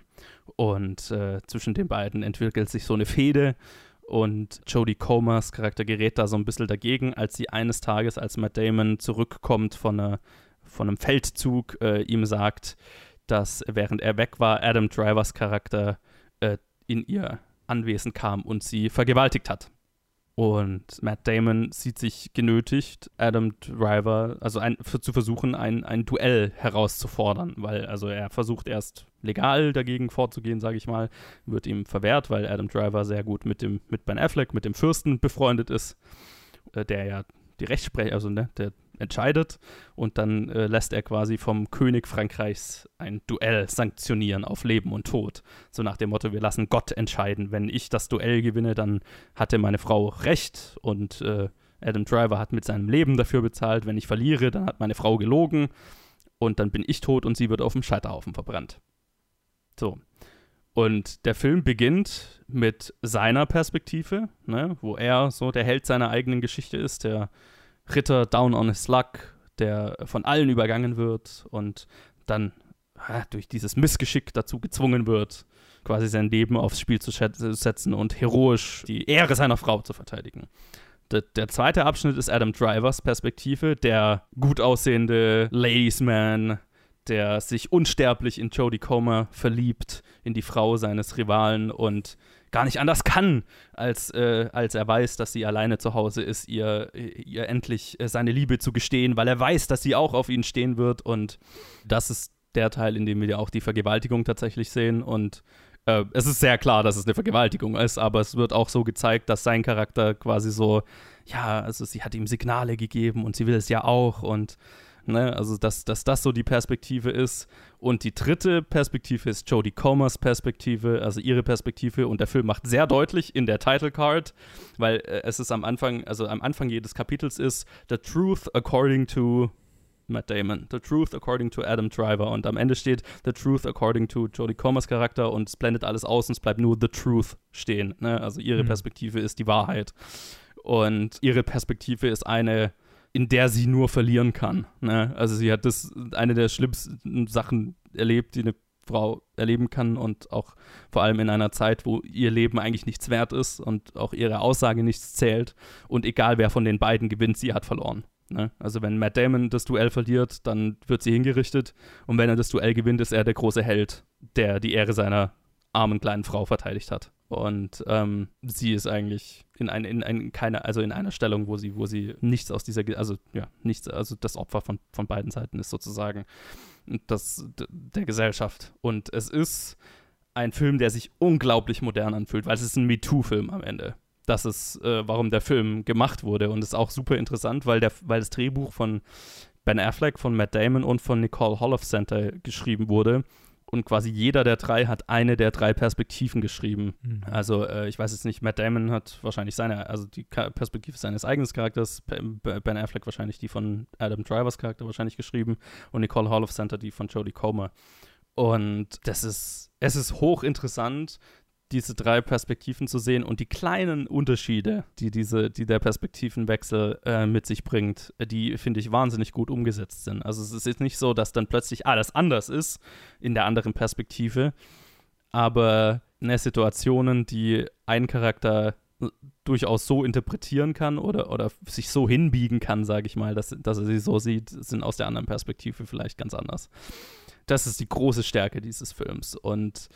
Und äh, zwischen den beiden entwickelt sich so eine Fehde. Und Jodie Comers Charakter gerät da so ein bisschen dagegen, als sie eines Tages, als Matt Damon zurückkommt von, einer, von einem Feldzug, äh, ihm sagt, dass während er weg war, Adam Drivers Charakter äh, in ihr Anwesen kam und sie vergewaltigt hat. Und Matt Damon sieht sich genötigt, Adam Driver, also ein, für, zu versuchen, ein, ein Duell herauszufordern, weil also er versucht erst legal dagegen vorzugehen, sage ich mal, wird ihm verwehrt, weil Adam Driver sehr gut mit dem mit Ben Affleck, mit dem Fürsten befreundet ist, äh, der ja die Rechtsprechung, also ne, der entscheidet und dann äh, lässt er quasi vom König Frankreichs ein Duell sanktionieren auf Leben und Tod. So nach dem Motto, wir lassen Gott entscheiden. Wenn ich das Duell gewinne, dann hatte meine Frau recht und äh, Adam Driver hat mit seinem Leben dafür bezahlt. Wenn ich verliere, dann hat meine Frau gelogen und dann bin ich tot und sie wird auf dem Scheiterhaufen verbrannt. So. Und der Film beginnt mit seiner Perspektive, ne, wo er so der Held seiner eigenen Geschichte ist, der Ritter down on his luck, der von allen übergangen wird und dann ja, durch dieses Missgeschick dazu gezwungen wird, quasi sein Leben aufs Spiel zu setzen und heroisch die Ehre seiner Frau zu verteidigen. Der, der zweite Abschnitt ist Adam Drivers Perspektive, der gut aussehende Ladiesman, der sich unsterblich in Jodie Comer verliebt, in die Frau seines Rivalen und gar nicht anders kann, als, äh, als er weiß, dass sie alleine zu Hause ist, ihr, ihr endlich äh, seine Liebe zu gestehen, weil er weiß, dass sie auch auf ihn stehen wird. Und das ist der Teil, in dem wir auch die Vergewaltigung tatsächlich sehen. Und äh, es ist sehr klar, dass es eine Vergewaltigung ist, aber es wird auch so gezeigt, dass sein Charakter quasi so, ja, also sie hat ihm Signale gegeben und sie will es ja auch und Ne? Also, dass, dass das so die Perspektive ist. Und die dritte Perspektive ist Jodie Comers Perspektive, also ihre Perspektive. Und der Film macht sehr deutlich in der Title Card, weil äh, es ist am Anfang, also am Anfang jedes Kapitels ist The Truth According to Matt Damon. The Truth According to Adam Driver. Und am Ende steht The Truth According to Jodie Comers Charakter und es blendet alles aus und es bleibt nur The Truth stehen. Ne? Also ihre Mhm. Perspektive ist die Wahrheit. Und ihre Perspektive ist eine, in der sie nur verlieren kann. Ne? Also sie hat das eine der schlimmsten Sachen erlebt, die eine Frau erleben kann und auch vor allem in einer Zeit, wo ihr Leben eigentlich nichts wert ist und auch ihre Aussage nichts zählt. Und egal wer von den beiden gewinnt, sie hat verloren. Ne? Also wenn Matt Damon das Duell verliert, dann wird sie hingerichtet. Und wenn er das Duell gewinnt, ist er der große Held, der die Ehre seiner armen kleinen Frau verteidigt hat. Und ähm, sie ist eigentlich in, ein, in, ein, keine, also in einer Stellung, wo sie, wo sie nichts aus dieser, also ja, nichts, also das Opfer von, von beiden Seiten ist sozusagen das, der Gesellschaft. Und es ist ein Film, der sich unglaublich modern anfühlt, weil es ist ein MeToo-Film am Ende. Das ist, äh, warum der Film gemacht wurde. Und es ist auch super interessant, weil, der, weil das Drehbuch von Ben Affleck, von Matt Damon und von Nicole Center geschrieben wurde. Und quasi jeder der drei hat eine der drei Perspektiven geschrieben. Mhm. Also, äh, ich weiß jetzt nicht, Matt Damon hat wahrscheinlich seine, also die Perspektive seines eigenen Charakters, Ben Affleck wahrscheinlich die von Adam Drivers Charakter wahrscheinlich geschrieben und Nicole Center die von Jodie Comer. Und das ist, es ist hochinteressant, diese drei Perspektiven zu sehen und die kleinen Unterschiede, die diese, die der Perspektivenwechsel äh, mit sich bringt, äh, die finde ich wahnsinnig gut umgesetzt sind. Also es ist jetzt nicht so, dass dann plötzlich alles anders ist in der anderen Perspektive, aber ne, Situationen, die ein Charakter äh, durchaus so interpretieren kann oder, oder sich so hinbiegen kann, sage ich mal, dass, dass er sie so sieht, sind aus der anderen Perspektive vielleicht ganz anders. Das ist die große Stärke dieses Films und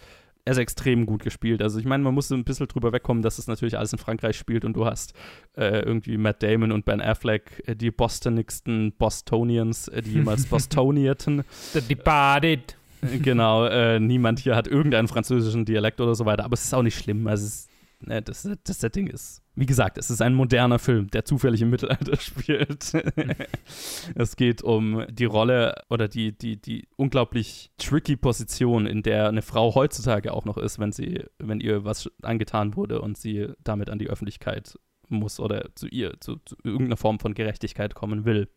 er ist extrem gut gespielt. Also ich meine, man muss ein bisschen drüber wegkommen, dass es natürlich alles in Frankreich spielt und du hast äh, irgendwie Matt Damon und Ben Affleck, äh, die bostonigsten Bostonians, äh, die jemals bostonierten. The Departed. Genau, äh, niemand hier hat irgendeinen französischen Dialekt oder so weiter, aber es ist auch nicht schlimm. Also es ist, ne, das, das Setting ist, wie gesagt, es ist ein moderner Film, der zufällig im Mittelalter spielt. es geht um die Rolle oder die, die, die unglaublich tricky Position, in der eine Frau heutzutage auch noch ist, wenn sie, wenn ihr was angetan wurde und sie damit an die Öffentlichkeit muss oder zu ihr, zu, zu irgendeiner Form von Gerechtigkeit kommen will.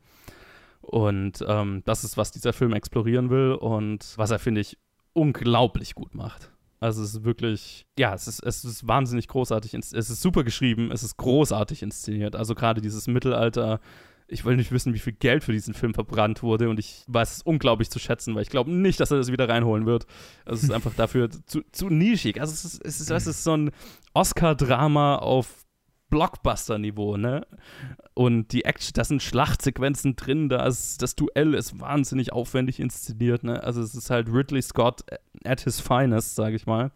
Und ähm, das ist, was dieser Film explorieren will und was er, finde ich, unglaublich gut macht. Also es ist wirklich, ja, es ist, es ist wahnsinnig großartig, es ist super geschrieben, es ist großartig inszeniert. Also gerade dieses Mittelalter, ich will nicht wissen, wie viel Geld für diesen Film verbrannt wurde und ich weiß es unglaublich zu schätzen, weil ich glaube nicht, dass er das wieder reinholen wird. Also es ist einfach dafür zu, zu nischig. Also es ist, es ist, es ist so ein Oscar-Drama auf Blockbuster-Niveau, ne? Und die Action, da sind Schlachtsequenzen drin, da ist, das Duell ist wahnsinnig aufwendig inszeniert, ne? Also es ist halt Ridley Scott at his finest, sage ich mal.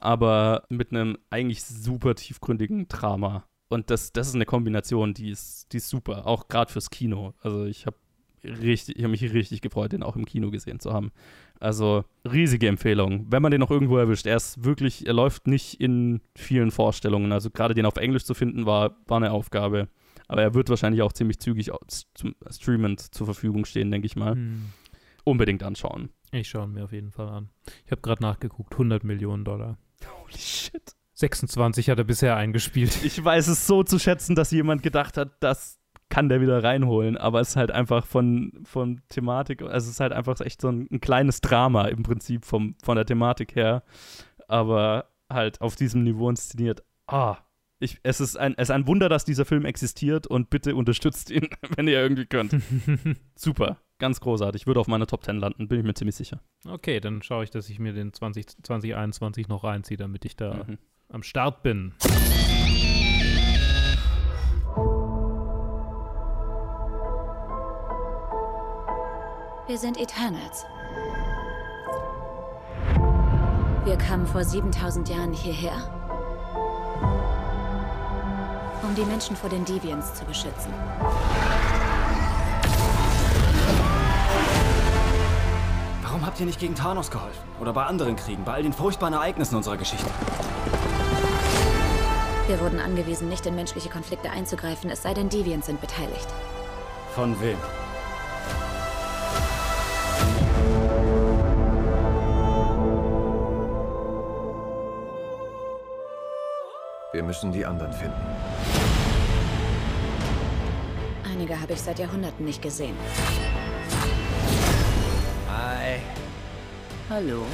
Aber mit einem eigentlich super tiefgründigen Drama. Und das, das ist eine Kombination, die ist, die ist super, auch gerade fürs Kino. Also ich habe richtig, ich habe mich richtig gefreut, den auch im Kino gesehen zu haben. Also riesige Empfehlung. Wenn man den noch irgendwo erwischt, er ist wirklich, er läuft nicht in vielen Vorstellungen. Also gerade den auf Englisch zu finden, war, war eine Aufgabe. Aber er wird wahrscheinlich auch ziemlich zügig streamend zur Verfügung stehen, denke ich mal. Hm. Unbedingt anschauen. Ich schaue ihn mir auf jeden Fall an. Ich habe gerade nachgeguckt, 100 Millionen Dollar. Holy shit. 26 hat er bisher eingespielt. Ich weiß es so zu schätzen, dass jemand gedacht hat, das kann der wieder reinholen, aber es ist halt einfach von, von Thematik, also es ist halt einfach echt so ein, ein kleines Drama im Prinzip vom, von der Thematik her, aber halt auf diesem Niveau inszeniert. Ah, ich, es, ist ein, es ist ein Wunder, dass dieser Film existiert und bitte unterstützt ihn, wenn ihr irgendwie könnt. Super, ganz großartig. Würde auf meiner Top 10 landen, bin ich mir ziemlich sicher. Okay, dann schaue ich, dass ich mir den 20, 2021 noch reinziehe, damit ich da Mhm. am Start bin. Wir sind Eternals. Wir kamen vor 7000 Jahren hierher, um die Menschen vor den Deviants zu beschützen. Warum habt ihr nicht gegen Thanos geholfen? Oder bei anderen Kriegen, bei all den furchtbaren Ereignissen unserer Geschichte? Wir wurden angewiesen, nicht in menschliche Konflikte einzugreifen, es sei denn, Deviants sind beteiligt. Von wem? Wir müssen die anderen finden. Einige habe ich seit Jahrhunderten nicht gesehen. Hi. Hallo.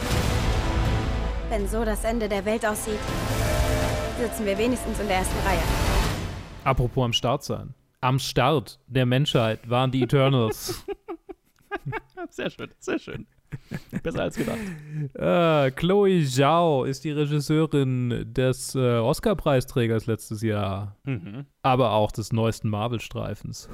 Wenn so das Ende der Welt aussieht, sitzen wir wenigstens in der ersten Reihe. Apropos am Start sein. Am Start der Menschheit waren die Eternals. sehr schön, sehr schön. Besser als gedacht. Äh, Chloe Zhao ist die Regisseurin des äh, Oscar-Preisträgers letztes Jahr. Mhm. Aber auch des neuesten Marvel-Streifens.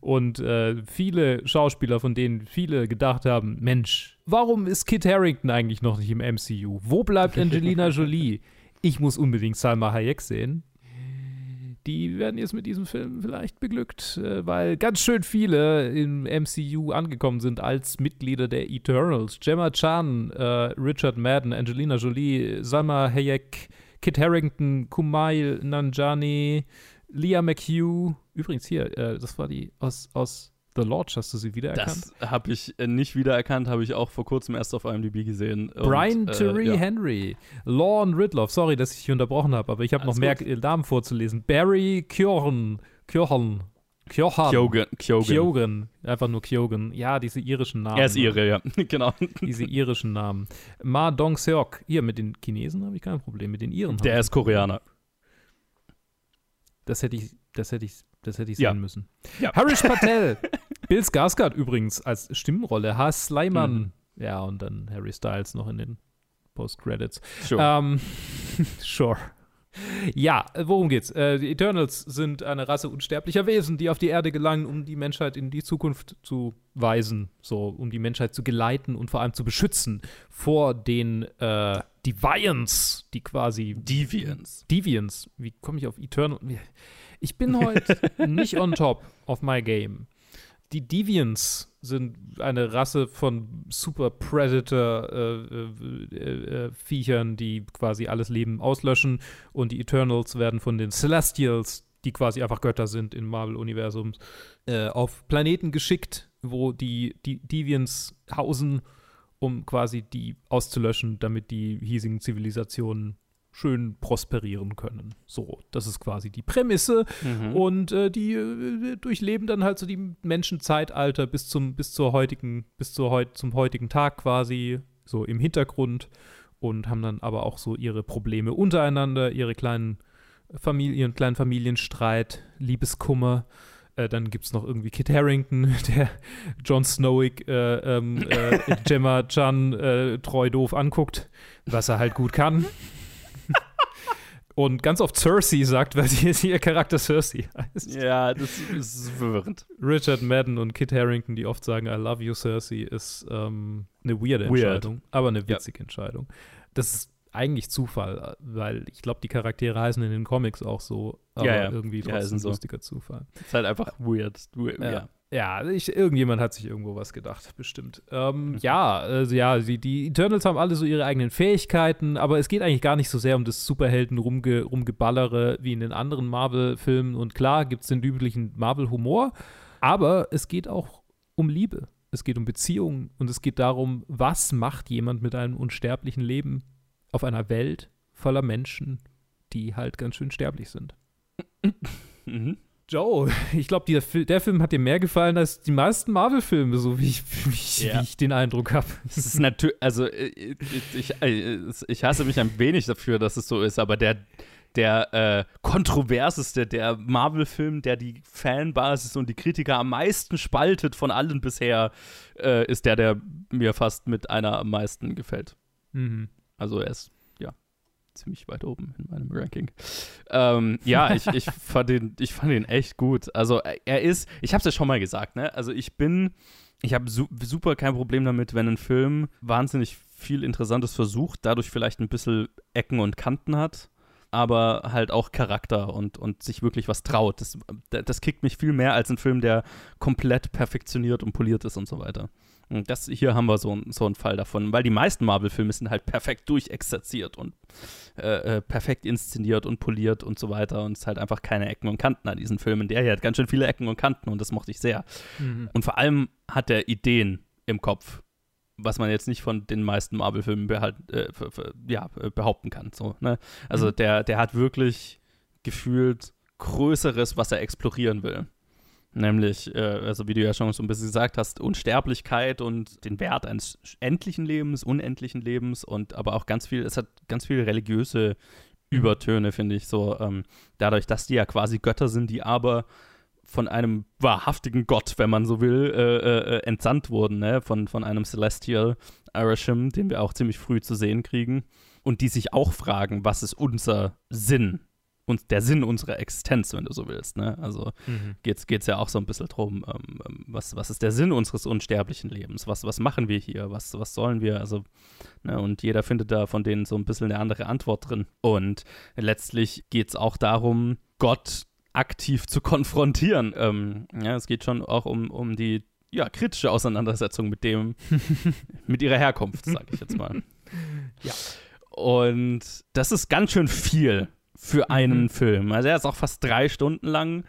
Und äh, viele Schauspieler, von denen viele gedacht haben: Mensch, warum ist Kit Harington eigentlich noch nicht im MCU? Wo bleibt Angelina Jolie? Ich muss unbedingt Salma Hayek sehen die werden jetzt mit diesem Film vielleicht beglückt, äh, weil ganz schön viele im MCU angekommen sind als Mitglieder der Eternals. Gemma Chan, äh, Richard Madden, Angelina Jolie, Salma Hayek, Kit Harington, Kumail Nanjani, Leah McHugh. Übrigens hier, äh, das war die aus, aus The Lodge, hast du sie wiedererkannt? Das habe ich äh, nicht wiedererkannt, habe ich auch vor kurzem erst auf IMDb gesehen. Und, Brian äh, Terry ja. Henry, Lorne Ridloff, sorry, dass ich dich unterbrochen habe, aber ich habe noch mehr gut. Namen vorzulesen. Barry Kjorn, Kjorn, Kjohan. Kyogen. Kyogen. Kyogen. Einfach nur Kyogen. Ja, diese irischen Namen. Er ist ihre, ja. genau. Diese irischen Namen. Ma Dong Seok. Hier, mit den Chinesen habe ich kein Problem. Mit den Iren. Der ist Koreaner. Das hätte ich, das hätte ich, das hätte ich Ja. sehen müssen. Ja. Harish Patel. Bill Skarsgård übrigens als Stimmrolle. Haas Sleiman. Mhm. Ja, und dann Harry Styles noch in den Post-Credits. Sure. Ähm, sure. Ja, worum geht's? Äh, die Eternals sind eine Rasse unsterblicher Wesen, die auf die Erde gelangen, um die Menschheit in die Zukunft zu weisen, so um die Menschheit zu geleiten und vor allem zu beschützen vor den äh, Deviants, die quasi Deviants. Deviants. Wie komme ich auf Eternal? Ich bin heute nicht on top of my game. Die Deviants sind eine Rasse von Super Predator äh, äh, äh, Viechern, die quasi alles Leben auslöschen und die Eternals werden von den Celestials, die quasi einfach Götter sind im Marvel-Universum, äh, auf Planeten geschickt, wo die, die Deviants hausen, um quasi die auszulöschen, damit die hiesigen Zivilisationen schön prosperieren können. So, das ist quasi die Prämisse. Mhm. Und äh, die äh, durchleben dann halt so die Menschenzeitalter bis zum, bis zur heutigen, bis zur heut, zum heutigen Tag quasi, so im Hintergrund und haben dann aber auch so ihre Probleme untereinander, ihre kleinen Familien, ihren kleinen Familienstreit, Liebeskummer. Äh, dann gibt es noch irgendwie Kit Harrington, der Jon Snowick äh, ähm, äh, Gemma Chan äh, treu doof anguckt, was er halt gut kann. Und ganz oft Cersei sagt, weil sie ihr Charakter Cersei heißt. Ja, das ist verwirrend. Richard Madden und Kit Harrington, die oft sagen, I love you, Cersei, ist ähm, eine weirde Weird. Entscheidung, aber eine witzige Entscheidung. Das ist eigentlich Zufall, weil ich glaube, die Charaktere heißen in den Comics auch so, aber Ja, ja. irgendwie Ja, trotzdem sind so. lustiger Zufall. Ist halt einfach weird. weird Ja. Ja. Ich, irgendjemand hat sich irgendwo was gedacht, bestimmt. Mhm. Ähm, ja, also ja, die, die Eternals haben alle so ihre eigenen Fähigkeiten, aber es geht eigentlich gar nicht so sehr um das Superhelden-Rumgeballere wie in den anderen Marvel-Filmen. Und klar gibt es den üblichen Marvel-Humor, aber es geht auch um Liebe. Es geht um Beziehungen und es geht darum, was macht jemand mit einem unsterblichen Leben auf einer Welt voller Menschen, die halt ganz schön sterblich sind. Mhm. Joe, ich glaube, der, Fil- der Film hat dir mehr gefallen als die meisten Marvel-Filme, so wie ich, wie ich, Ja. wie ich den Eindruck habe. Es ist natürlich, also äh, ich, äh, ich hasse mich ein wenig dafür, dass es so ist, aber der, der äh, kontroverseste, der Marvel-Film, der die Fanbasis und die Kritiker am meisten spaltet von allen bisher, äh, ist der, der mir fast mit einer am meisten gefällt. Mhm. Also er ist, ziemlich weit oben in meinem Ranking. Ähm, ja, ich, ich, fand den, ich fand den echt gut. Also er- er ist, ich habe es ja schon mal gesagt, ne? Also ich bin, ich habe su super kein Problem damit, wenn ein Film wahnsinnig viel Interessantes versucht, dadurch vielleicht ein bisschen Ecken und Kanten hat, aber halt auch Charakter und, und sich wirklich was traut. Das, das kickt mich viel mehr als ein Film, der komplett perfektioniert und poliert ist und so weiter. Und das, hier haben wir so, so einen Fall davon, weil die meisten Marvel-Filme sind halt perfekt durchexerziert und äh, äh, perfekt inszeniert und poliert und so weiter und es ist halt einfach keine Ecken und Kanten an diesen Filmen. Der hier hat ganz schön viele Ecken und Kanten und das mochte ich sehr. Mhm. Und vor allem hat er Ideen im Kopf, was man jetzt nicht von den meisten Marvel-Filmen äh, ja, äh, behaupten kann. So, ne? Also Mhm. der, der hat wirklich gefühlt Größeres, was er explorieren will. Nämlich, äh, also wie du ja schon so ein bisschen gesagt hast, Unsterblichkeit und den Wert eines endlichen Lebens, unendlichen Lebens und aber auch ganz viel, es hat ganz viele religiöse Übertöne, finde ich, so ähm, dadurch, dass die ja quasi Götter sind, die aber von einem wahrhaftigen Gott, wenn man so will, äh, äh, äh, entsandt wurden, ne? von, von einem Celestial Arashim, den wir auch ziemlich früh zu sehen kriegen. Und die sich auch fragen, was ist unser Sinn? Und der Sinn unserer Existenz, wenn du so willst. Ne? Also Mhm. geht's, geht's ja auch so ein bisschen drum, ähm, ähm, was, was ist der Sinn unseres unsterblichen Lebens? Was, was machen wir hier? Was, was sollen wir? Also, ne? Und jeder findet da von denen so ein bisschen eine andere Antwort drin. Und letztlich geht's auch darum, Gott aktiv zu konfrontieren. Ähm, ja, es geht schon auch um, um die ja, kritische Auseinandersetzung mit dem, mit ihrer Herkunft, sage ich jetzt mal. Ja. Und das ist ganz schön viel für einen Mhm. Film. Also er ist auch fast drei Stunden lang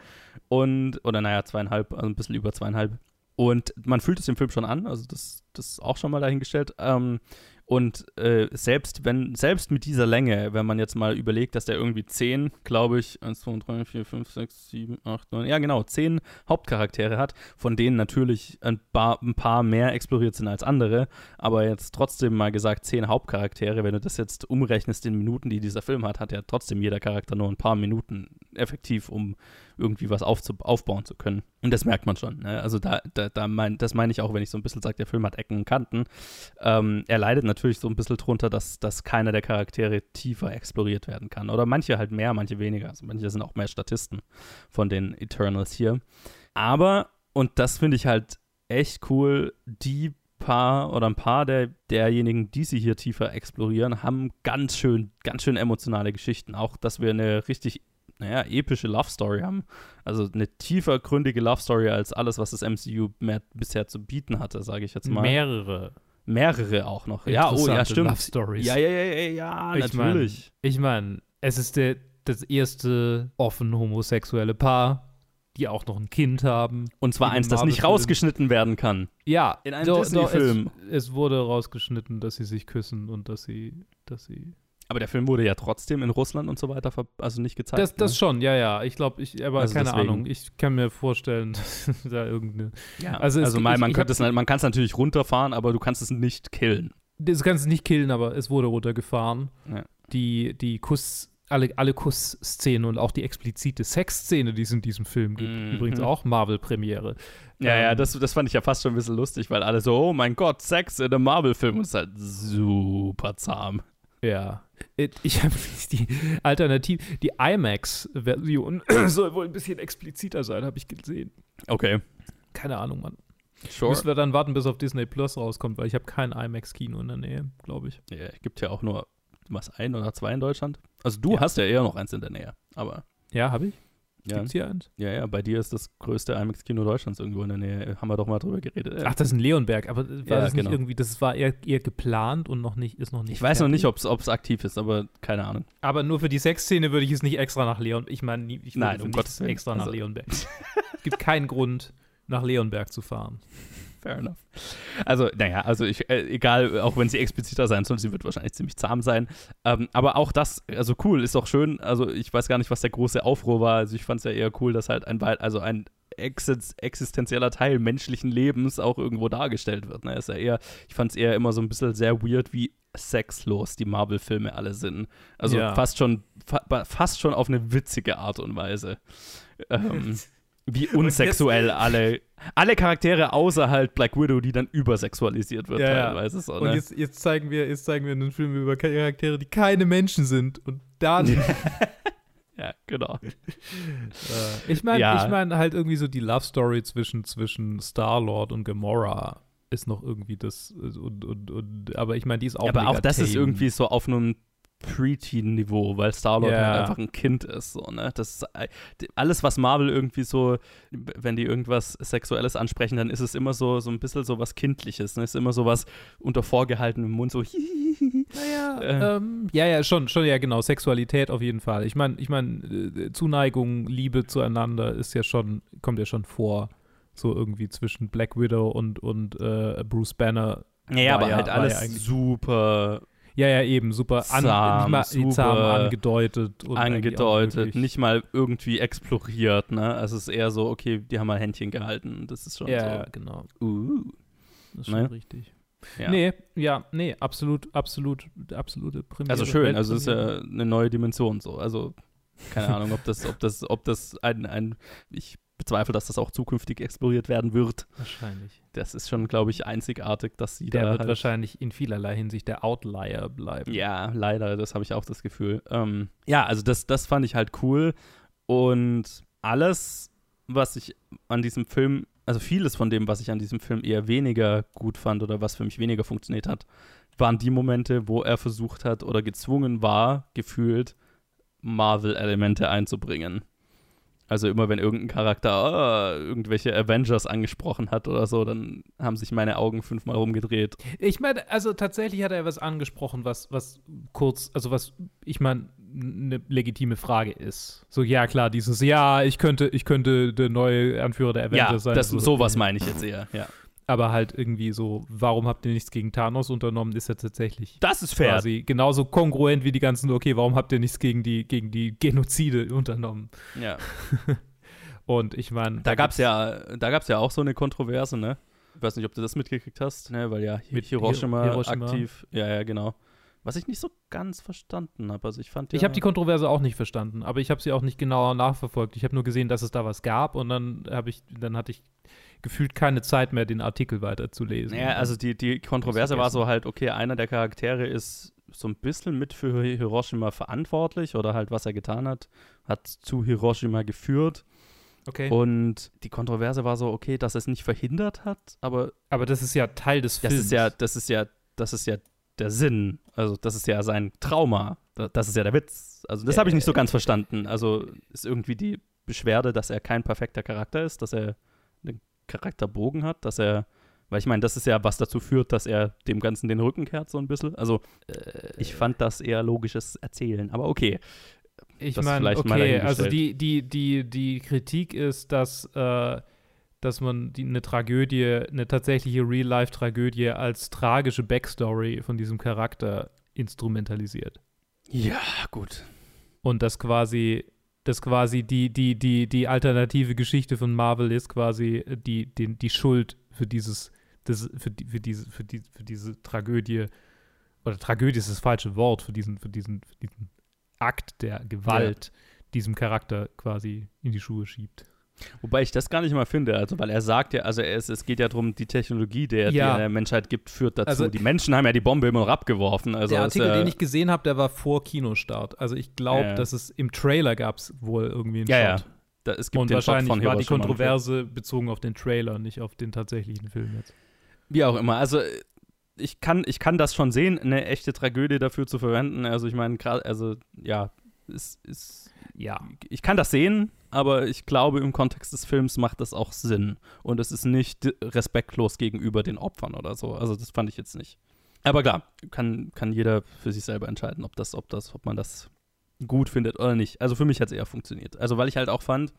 und, oder naja, zweieinhalb, also ein bisschen über zweieinhalb. Und man fühlt es dem Film schon an, also das, das ist auch schon mal dahingestellt. Ähm, und äh, selbst wenn, selbst mit dieser Länge, wenn man jetzt mal überlegt, dass der irgendwie zehn, glaube ich, 1, 2, 3, 4, 5, 6, 7, 8, 9, ja genau, zehn Hauptcharaktere hat, von denen natürlich ein paar, ein paar mehr exploriert sind als andere, aber jetzt trotzdem mal gesagt, zehn Hauptcharaktere, wenn du das jetzt umrechnest in Minuten, die dieser Film hat, hat ja trotzdem jeder Charakter nur ein paar Minuten effektiv, um irgendwie was aufzu aufbauen zu können. Und das merkt man schon. Ne? Also da, da, da mein, das meine ich auch, wenn ich so ein bisschen sage, der Film hat Ecken und Kanten. Ähm, er leidet natürlich so ein bisschen drunter, dass, dass keiner der Charaktere tiefer exploriert werden kann. Oder manche halt mehr, manche weniger. Also manche sind auch mehr Statisten von den Eternals hier. Aber, und das finde ich halt echt cool, die paar oder ein paar der, derjenigen, die sie hier tiefer explorieren, haben ganz schön, ganz schön emotionale Geschichten. Auch, dass wir eine richtig naja, epische Love Story haben. Also eine tiefer gründige Love Story als alles, was das MCU mehr, bisher zu bieten hatte, sage ich jetzt mal. Mehrere. Mehrere auch noch. Ja, oh, ja, stimmt. Love Stories. Ja, ja, ja, ja, ja Ich mein- natürlich. Ich meine, es ist der, das erste offen homosexuelle Paar, die auch noch ein Kind haben. Und zwar In eins, das nicht rausgeschnitten werden kann. Ja, In einem Disney-Film. Es, es wurde rausgeschnitten, dass sie sich küssen und dass sie, dass sie. Aber der Film wurde ja trotzdem in Russland und so weiter also nicht gezeigt. Das, das ne? schon, ja, ja. Ich glaube, ich, aber Also keine deswegen. Ahnung. Ich kann mir vorstellen, dass da irgendeine. Ja, also, also, es, man, könnte es, man kann es natürlich runterfahren, aber du kannst es nicht killen. Das kannst du nicht killen, aber es wurde runtergefahren. Ja. Die, die Kuss, alle, alle Kussszenen und auch die explizite Sexszene, die es in diesem Film gibt. Mhm. Übrigens auch Marvel-Premiere. Ja, ja, Ähm, das, das fand ich ja fast schon ein bisschen lustig, weil alle so, oh mein Gott, Sex in einem Marvel-Film es ist halt super zahm. Ja. It- Ich habe die Alternativ, die IMAX-Version soll wohl ein bisschen expliziter sein, habe ich gesehen. Okay. Keine Ahnung, Mann. Sure. Müssen wir dann warten, bis auf Disney Plus rauskommt, weil ich habe kein IMAX-Kino in der Nähe, glaube ich. Ja, gibt ja auch nur was ein oder zwei in Deutschland. Also du hast ja eher noch eins in der Nähe, aber Ja, habe ich. Ja. Gibt's hier eins? Ja, ja, bei dir ist das größte IMAX-Kino Deutschlands irgendwo in der Nähe. Haben wir doch mal drüber geredet. Ach, das ist in Leonberg, aber war Ja, das nicht genau. irgendwie, das war eher, eher geplant und noch nicht, ist noch nicht. Ich weiß noch fertig? nicht, ob es aktiv ist, aber keine Ahnung. Aber nur für die Sexszene würde ich es nicht extra nach Leon. Ich meine, ich würde Nein, um Gottes Willen. extra nach Also- Leonberg. es gibt keinen Grund, nach Leonberg zu fahren. Fair enough. Also, naja, also ich, äh, egal, auch wenn sie expliziter sein soll, sie wird wahrscheinlich ziemlich zahm sein. Ähm, aber auch das, also cool, ist doch schön. Also ich weiß gar nicht, was der große Aufruhr war. Also ich fand es ja eher cool, dass halt ein, also ein exist existenzieller Teil menschlichen Lebens auch irgendwo dargestellt wird. Ne? Ist ja eher, ich fand es eher immer so ein bisschen sehr weird, wie sexlos die Marvel-Filme alle sind. Also Ja. fast schon, fa fast schon auf eine witzige Art und Weise. Ähm, wie unsexuell alle, alle Charaktere außer halt Black Widow, die dann übersexualisiert wird teilweise. So, Und ne? jetzt, jetzt, zeigen wir, jetzt zeigen wir einen Film über Charaktere, die keine Menschen sind. Und dann. ja, genau. Äh, ich meine, Ja. ich meine halt irgendwie so die Love Story zwischen, zwischen Star-Lord und Gamora ist noch irgendwie das und, und, und aber ich meine, die ist auch Ja, aber auch das ist tame. irgendwie so auf einem Preteen-Niveau, weil Star-Lord Ja. halt einfach ein Kind ist. So, ne? das äh, alles, was Marvel irgendwie so, wenn die irgendwas Sexuelles ansprechen, dann ist es immer so, so ein bisschen so was Kindliches. Ne? Ist immer so was unter vorgehaltenem Mund, so Naja, Äh. ähm, ja, ja, schon, schon, ja, genau. Sexualität auf jeden Fall. Ich meine, ich meine, äh, Zuneigung, Liebe zueinander ist ja schon, kommt ja schon vor. So irgendwie zwischen Black Widow und, und äh, Bruce Banner Ja, aber ja, halt alles ja super Ja, ja, eben, super an, zahm, mal super zahm angedeutet. Angedeutet, nicht mal irgendwie exploriert, ne? Also es ist eher so, okay, die haben mal Händchen gehalten. Das ist schon Ja, so. ja, genau. Uh. Das ist schon Ne? richtig. Ja. Nee, ja, nee, absolut, absolut, absolute Premiere. Also schön, also es ist ja eine neue Dimension so. Also keine Ahnung, ob das, ob das, ob das ein, ein ich bezweifle, dass das auch zukünftig exploriert werden wird. Wahrscheinlich. Das ist schon, glaube ich, einzigartig, dass sie Der da wird halt, wahrscheinlich in vielerlei Hinsicht der Outlier bleiben. Ja, leider, das habe ich auch das Gefühl. Ähm, ja, also das, das fand ich halt cool. Und alles, was ich an diesem Film, also vieles von dem, was ich an diesem Film eher weniger gut fand oder was für mich weniger funktioniert hat, waren die Momente, wo er versucht hat oder gezwungen war, gefühlt Marvel-Elemente einzubringen. Also immer wenn irgendein Charakter ah, irgendwelche Avengers angesprochen hat oder so, dann haben sich meine Augen fünfmal rumgedreht. Ich meine, also tatsächlich hat er was angesprochen, was, was kurz, also was, ich meine, eine legitime Frage ist. So, ja, klar, dieses, ja, ich könnte, ich könnte der neue Anführer der Avengers Ja, sein. das, so, sowas meine ich jetzt eher, ja. Aber halt irgendwie so, warum habt ihr nichts gegen Thanos unternommen, ist ja tatsächlich Das ist fair. quasi genauso kongruent wie die ganzen, okay, warum habt ihr nichts gegen die, gegen die Genozide unternommen? Ja. Und ich meine, Da gab es ja, da gab's ja auch so eine Kontroverse, ne? Ich weiß nicht, ob du das mitgekriegt hast, ne? Weil ja Mit Hiroshima, Hiroshima. aktiv. Ja, ja, genau. Was ich nicht so ganz verstanden habe. Also ich fand ja, Ich habe die Kontroverse auch nicht verstanden, aber ich habe sie auch nicht genauer nachverfolgt. Ich habe nur gesehen, dass es da was gab und dann habe ich, dann hatte ich gefühlt keine Zeit mehr, den Artikel weiterzulesen. Ja, also die, die Kontroverse war so halt, okay, einer der Charaktere ist so ein bisschen mit für Hiroshima verantwortlich oder halt, was er getan hat, hat zu Hiroshima geführt. Okay. Und die Kontroverse war so, okay, dass er es nicht verhindert hat, aber. Aber das ist ja Teil des das Films. Ist ja, das ist ja, das ist ja der Sinn. Also, das ist ja sein Trauma. Da- Das ist ja der Witz. Also, das habe ich nicht so ganz verstanden. Also, ist irgendwie die Beschwerde, dass er kein perfekter Charakter ist, dass er Charakterbogen hat, dass er. Weil ich meine, das ist ja, was dazu führt, dass er dem Ganzen den Rücken kehrt, so ein bisschen. Also, ich fand das eher logisches Erzählen. Aber okay. Ich meine, okay, also die, die, die, die Kritik ist, dass, äh, dass man die, eine Tragödie, eine tatsächliche Real-Life-Tragödie als tragische Backstory von diesem Charakter instrumentalisiert. Ja, gut. Und das quasi, das quasi die, die, die, die alternative Geschichte von Marvel ist quasi die, die, die Schuld für dieses, das, für, die, für, diese, für, die, für diese Tragödie, oder Tragödie ist das falsche Wort, für diesen, für diesen, für diesen Akt der Gewalt diesem Charakter quasi in die Schuhe schiebt. Wobei ich das gar nicht mal finde, also weil er sagt ja, also ist, es geht ja darum, die Technologie, der, die Ja. er der Menschheit gibt, führt dazu. Also- die Menschen haben ja die Bombe immer noch abgeworfen. Also der ist Artikel, ja, den ich gesehen habe, der war vor Kinostart. Also ich glaube, Ja, ja. dass es im Trailer gab es wohl irgendwie einen Ja, ja. Shot. Da- es gibt Und den Shot wahrscheinlich von war die Kontroverse bezogen auf den Trailer, nicht auf den tatsächlichen Film jetzt. Wie auch immer. Also ich kann, ich kann das schon sehen, eine echte Tragödie dafür zu verwenden. Also ich meine, gerade, also ja, es ist. Ja. Ich kann das sehen, aber ich glaube, im Kontext des Films macht das auch Sinn. Und es ist nicht respektlos gegenüber den Opfern oder so. Also das fand ich jetzt nicht. Aber klar, kann, kann jeder für sich selber entscheiden, ob das, ob das, ob man das gut findet oder nicht. Also für mich hat es eher funktioniert. Also weil ich halt auch fand,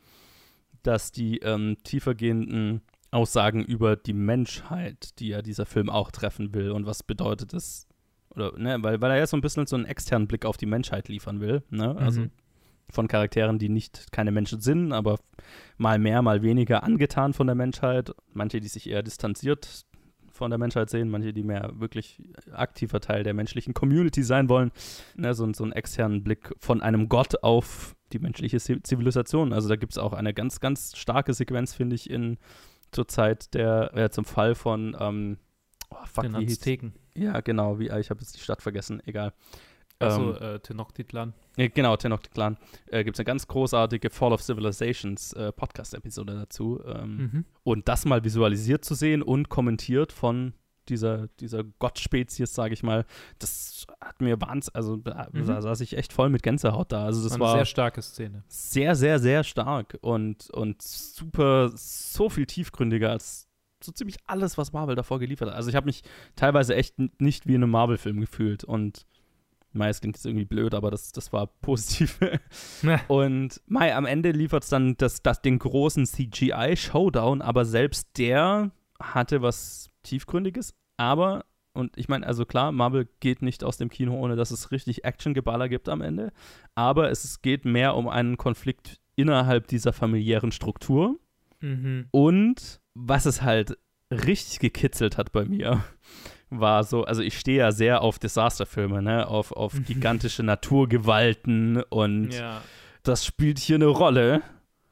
dass die ähm, tiefergehenden Aussagen über die Menschheit, die ja dieser Film auch treffen will und was bedeutet es, oder, ne, weil, weil er ja so ein bisschen so einen externen Blick auf die Menschheit liefern will, ne, also Mhm. von Charakteren, die nicht keine Menschen sind, aber mal mehr, mal weniger angetan von der Menschheit, manche, die sich eher distanziert von der Menschheit sehen, manche, die mehr wirklich aktiver Teil der menschlichen Community sein wollen, ne, so, so einen externen Blick von einem Gott auf die menschliche Ziv- Zivilisation. Also da gibt es auch eine ganz, ganz starke Sequenz, finde ich, in zur Zeit der, äh, zum Fall von ähm, oh, fuck, Den Azteken. Ja, genau, wie, ich habe jetzt die Stadt vergessen, egal. Also Ähm, äh, Tenochtitlan. ja, genau, Tenochtitlan. Äh, Gibt es eine ganz großartige Fall of Civilizations äh, Podcast-Episode dazu. Ähm, Mhm. Und das mal visualisiert zu sehen und kommentiert von dieser, dieser Gottspezies, sage ich mal, das hat mir wahnsinnig, also da, Mhm. saß ich echt voll mit Gänsehaut da. Also das Eine war sehr starke Szene. Sehr, sehr, sehr stark und, und super, so viel tiefgründiger als so ziemlich alles, was Marvel davor geliefert hat. Also ich habe mich teilweise echt nicht wie in einem Marvel-Film gefühlt und Mai, es klingt jetzt irgendwie blöd, aber das, das war positiv. und Mai, am Ende liefert es dann das, das, den großen CGI-Showdown, aber selbst der hatte was Tiefgründiges, aber Und ich meine, also klar, Marvel geht nicht aus dem Kino, ohne dass es richtig Action-Geballer gibt am Ende. Aber es geht mehr um einen Konflikt innerhalb dieser familiären Struktur. Mhm. Und was es halt richtig gekitzelt hat bei mir, war so, also ich stehe ja sehr auf Disasterfilme, ne, auf, auf gigantische Naturgewalten und Ja. das spielt hier eine Rolle.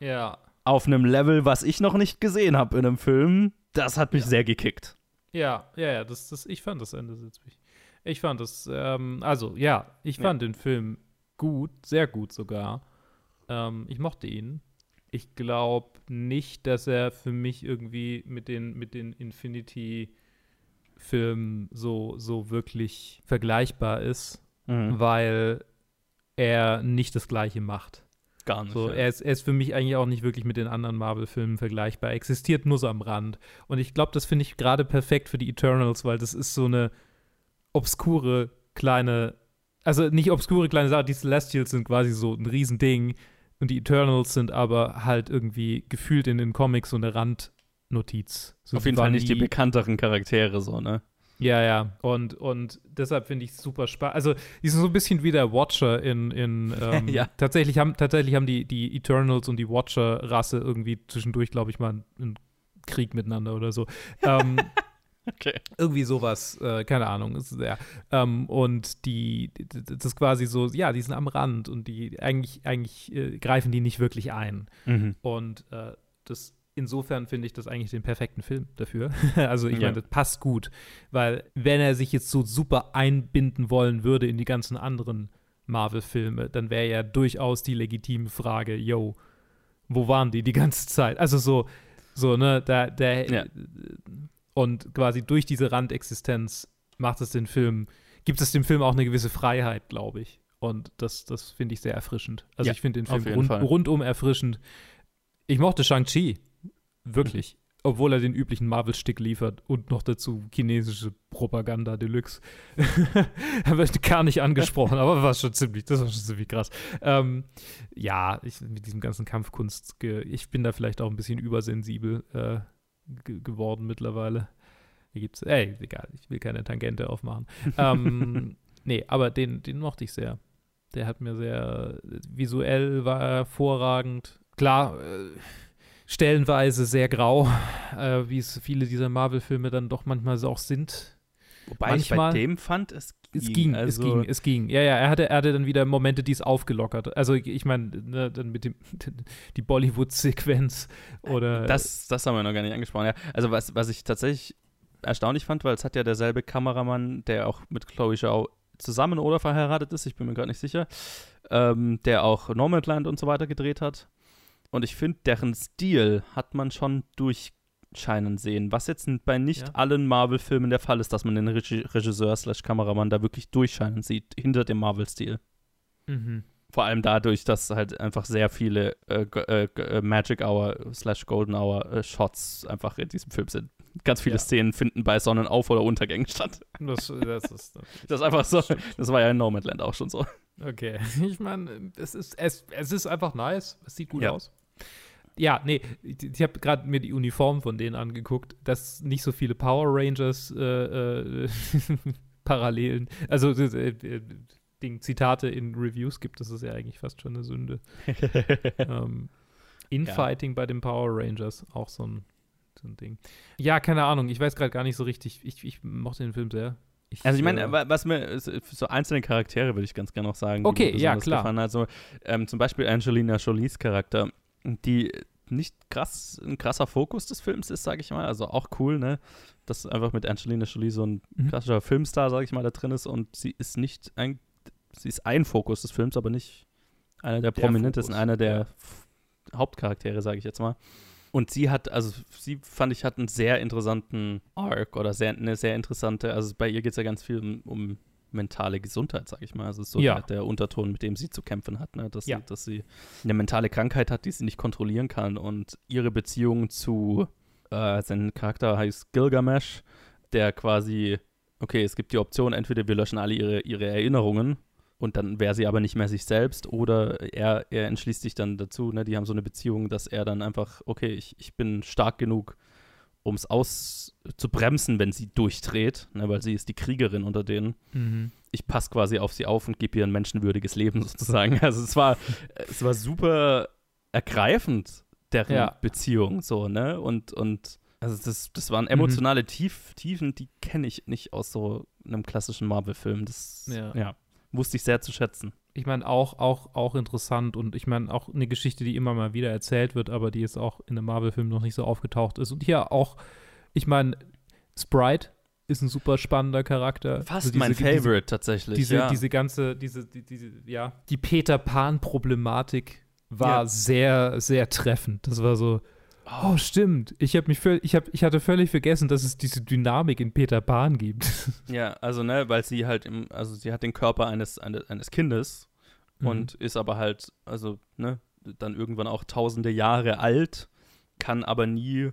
Ja. Auf einem Level, was ich noch nicht gesehen habe in einem Film. Das hat mich sehr gekickt. Ja, ja, ja, das, das, ich fand das Ende witzig. Ich fand das, ähm, also ja, ich Ja. fand den Film gut, sehr gut sogar. Ähm, ich mochte ihn. Ich glaube nicht, dass er für mich irgendwie mit den, mit den Infinity-Filmen so, so wirklich vergleichbar ist, Mhm. weil er nicht das Gleiche macht. Gar nicht. So, ja. er, ist, er ist für mich eigentlich auch nicht wirklich mit den anderen Marvel-Filmen vergleichbar. Er existiert nur so am Rand. Und ich glaube, das finde ich gerade perfekt für die Eternals, weil das ist so eine obskure kleine, also nicht obskure kleine Sache, die Celestials sind quasi so ein Riesending und die Eternals sind aber halt irgendwie gefühlt in den Comics so eine Randnotiz. So Auf jeden Fall nicht die bekannteren Charaktere, so, ne? ja, ja. Und, und deshalb finde ich es super spannend. Also, die sind so ein bisschen wie der Watcher in, in ähm, Ja. tatsächlich haben, tatsächlich haben die, die Eternals und die Watcher-Rasse irgendwie zwischendurch, glaube ich, mal einen, einen Krieg miteinander oder so. Ähm, Okay. Irgendwie sowas, äh, keine Ahnung. Ist, ja. ähm, und die, das ist quasi so, ja, die sind am Rand und die eigentlich, eigentlich äh, greifen die nicht wirklich ein. Mhm. Und äh, das insofern finde ich das eigentlich den perfekten Film dafür. also ich Ja. meine, das passt gut, weil wenn er sich jetzt so super einbinden wollen würde in die ganzen anderen Marvel-Filme, dann wäre ja durchaus die legitime Frage, yo, wo waren die die ganze Zeit? Also so, so, ne, da, der Ja. Und quasi durch diese Randexistenz macht es den Film, gibt es dem Film auch eine gewisse Freiheit, glaube ich. Und das, das finde ich sehr erfrischend. Also Ja, ich finde den Film rund, rundum erfrischend. Ich mochte Shang-Chi. Wirklich. Obwohl er den üblichen Marvel-Stick liefert und noch dazu chinesische Propaganda Deluxe. er wird gar nicht angesprochen, aber war schon ziemlich, das war schon ziemlich krass. Ähm, ja, ich, mit diesem ganzen Kampfkunst, ich bin da vielleicht auch ein bisschen übersensibel äh, geworden mittlerweile. Hier gibt's, ey, egal, ich will keine Tangente aufmachen. ähm, nee, aber den, den mochte ich sehr. Der hat mir sehr, visuell war er hervorragend. Klar, äh, stellenweise sehr grau, äh, wie es viele dieser Marvel-Filme dann doch manchmal auch sind. Wobei ich bei dem fand, es ging. Es ging, es also, ging, es ging. Ja, ja, er hatte, er hatte dann wieder Momente, die es aufgelockert. Also ich meine, ne, dann mit dem die Bollywood-Sequenz oder Das, das haben wir noch gar nicht angesprochen. Ja. Also was, was ich tatsächlich erstaunlich fand, weil es hat ja derselbe Kameramann, der auch mit Chloe Zhao zusammen oder verheiratet ist, ich bin mir gerade nicht sicher, ähm, der auch Nomadland und so weiter gedreht hat. Und ich finde, deren Stil hat man schon durchscheinen sehen, was jetzt bei nicht Ja. allen Marvel-Filmen der Fall ist, dass man den Regi Regisseur slash Kameramann da wirklich durchscheinen sieht, hinter dem Marvel-Stil. Mhm. Vor allem dadurch, dass halt einfach sehr viele äh, äh, äh, Magic Hour slash Golden Hour äh, Shots einfach in diesem Film sind. Ganz viele Ja. Szenen finden bei Sonnenauf- oder Untergängen statt. Das, das ist Das ist einfach so. Das war ja in Nomadland auch schon so. Okay, ich meine, es ist, es, es ist einfach nice. Es sieht gut Ja. aus. Ja, nee, ich, ich habe gerade mir die Uniform von denen angeguckt, dass nicht so viele Power Rangers äh, äh, Parallelen, also äh, äh, Ding, Zitate in Reviews gibt, das ist ja eigentlich fast schon eine Sünde. ähm, Infighting bei den Power Rangers, auch so ein, so ein Ding. Ja, keine Ahnung, ich weiß gerade gar nicht so richtig, ich, ich mochte den Film sehr. Also ich meine, äh, wa- was mir so einzelne Charaktere würde ich ganz gerne noch sagen. Okay, ja, klar. Also ähm, zum Beispiel Angelina Jolies Charakter, die nicht krass ein krasser Fokus des Films ist, sage ich mal. Also auch cool, ne, dass einfach mit Angelina Jolie so ein Mhm. klassischer Filmstar, sage ich mal, da drin ist und sie ist nicht ein, sie ist ein Fokus des Films, aber nicht einer der, Der prominentesten, einer der ja. Hauptcharaktere, sage ich jetzt mal. Und sie hat, also sie fand ich, hat einen sehr interessanten Arc oder sehr, eine sehr interessante, also bei ihr geht es ja ganz viel um, um mentale Gesundheit, sag ich mal. Also es ist so Ja. der, der Unterton, mit dem sie zu kämpfen hat, ne? dass, Ja. sie, dass sie eine mentale Krankheit hat, die sie nicht kontrollieren kann. Und ihre Beziehung zu, äh, sein Charakter heißt Gilgamesh, der quasi, okay, es gibt die Option, entweder wir löschen alle ihre, ihre Erinnerungen und dann wäre sie aber nicht mehr sich selbst oder er, er entschließt sich dann dazu, ne, die haben so eine Beziehung, dass er dann einfach, okay, ich, ich bin stark genug, um es auszubremsen, wenn sie durchdreht, ne, weil sie ist die Kriegerin unter denen. Mhm. Ich passe quasi auf sie auf und gebe ihr ein menschenwürdiges Leben sozusagen. Also es war, es war super ergreifend, deren Ja. Beziehung so, ne? Und, und also das, das waren emotionale Tief, Tiefen, die kenne ich nicht aus so einem klassischen Marvel-Film. Das Ja. ja, wusste ich sehr zu schätzen. Ich meine, auch, auch, auch interessant und ich meine, auch eine Geschichte, die immer mal wieder erzählt wird, aber die jetzt auch in einem Marvel-Film noch nicht so aufgetaucht ist. Und hier auch, ich meine, Sprite ist ein super spannender Charakter. Fast Also mein diese- Favorite diese, tatsächlich, Diese, ja. diese ganze, diese, die, diese, ja, die Peter Pan-Problematik war Ja. sehr, sehr treffend. Das war so, oh, stimmt. Ich habe mich völ- ich, hab, ich hatte völlig vergessen, dass es diese Dynamik in Peter Pan gibt. Ja, also ne, weil sie halt im, also sie hat den Körper eines, eines, eines Kindes Mhm. und ist aber halt, also ne, dann irgendwann auch tausende Jahre alt, kann aber nie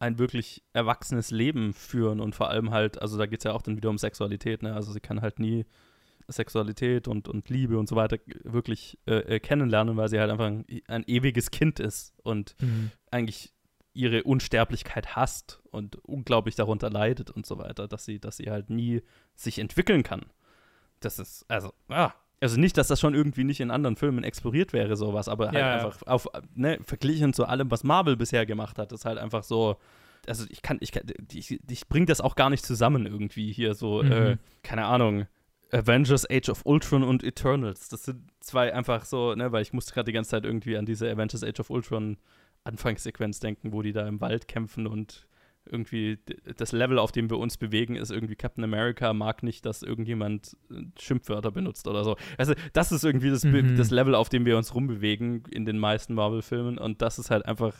ein wirklich erwachsenes Leben führen und vor allem halt, also da geht es ja auch dann wieder um Sexualität, ne? Also sie kann halt nie Sexualität und, und Liebe und so weiter wirklich äh, äh, kennenlernen, weil sie halt einfach ein, ein ewiges Kind ist und Mhm. eigentlich ihre Unsterblichkeit hasst und unglaublich darunter leidet und so weiter, dass sie, dass sie halt nie sich entwickeln kann. Das ist, also, ah. Also nicht, dass das schon irgendwie nicht in anderen Filmen exploriert wäre, sowas, aber halt Ja, ja. einfach auf, ne, verglichen zu allem, was Marvel bisher gemacht hat, ist halt einfach so, also ich kann, ich kann, ich, ich bring das auch gar nicht zusammen irgendwie hier so, Mhm. äh, keine Ahnung, Avengers Age of Ultron und Eternals. Das sind zwei einfach so, ne, weil ich musste gerade die ganze Zeit irgendwie an diese Avengers Age of Ultron Anfangssequenz denken, wo die da im Wald kämpfen und irgendwie das Level, auf dem wir uns bewegen, ist irgendwie Captain America mag nicht, dass irgendjemand äh, Schimpfwörter benutzt oder so. Also das ist irgendwie das, Mhm. das Level, auf dem wir uns rumbewegen in den meisten Marvel-Filmen und das ist halt einfach,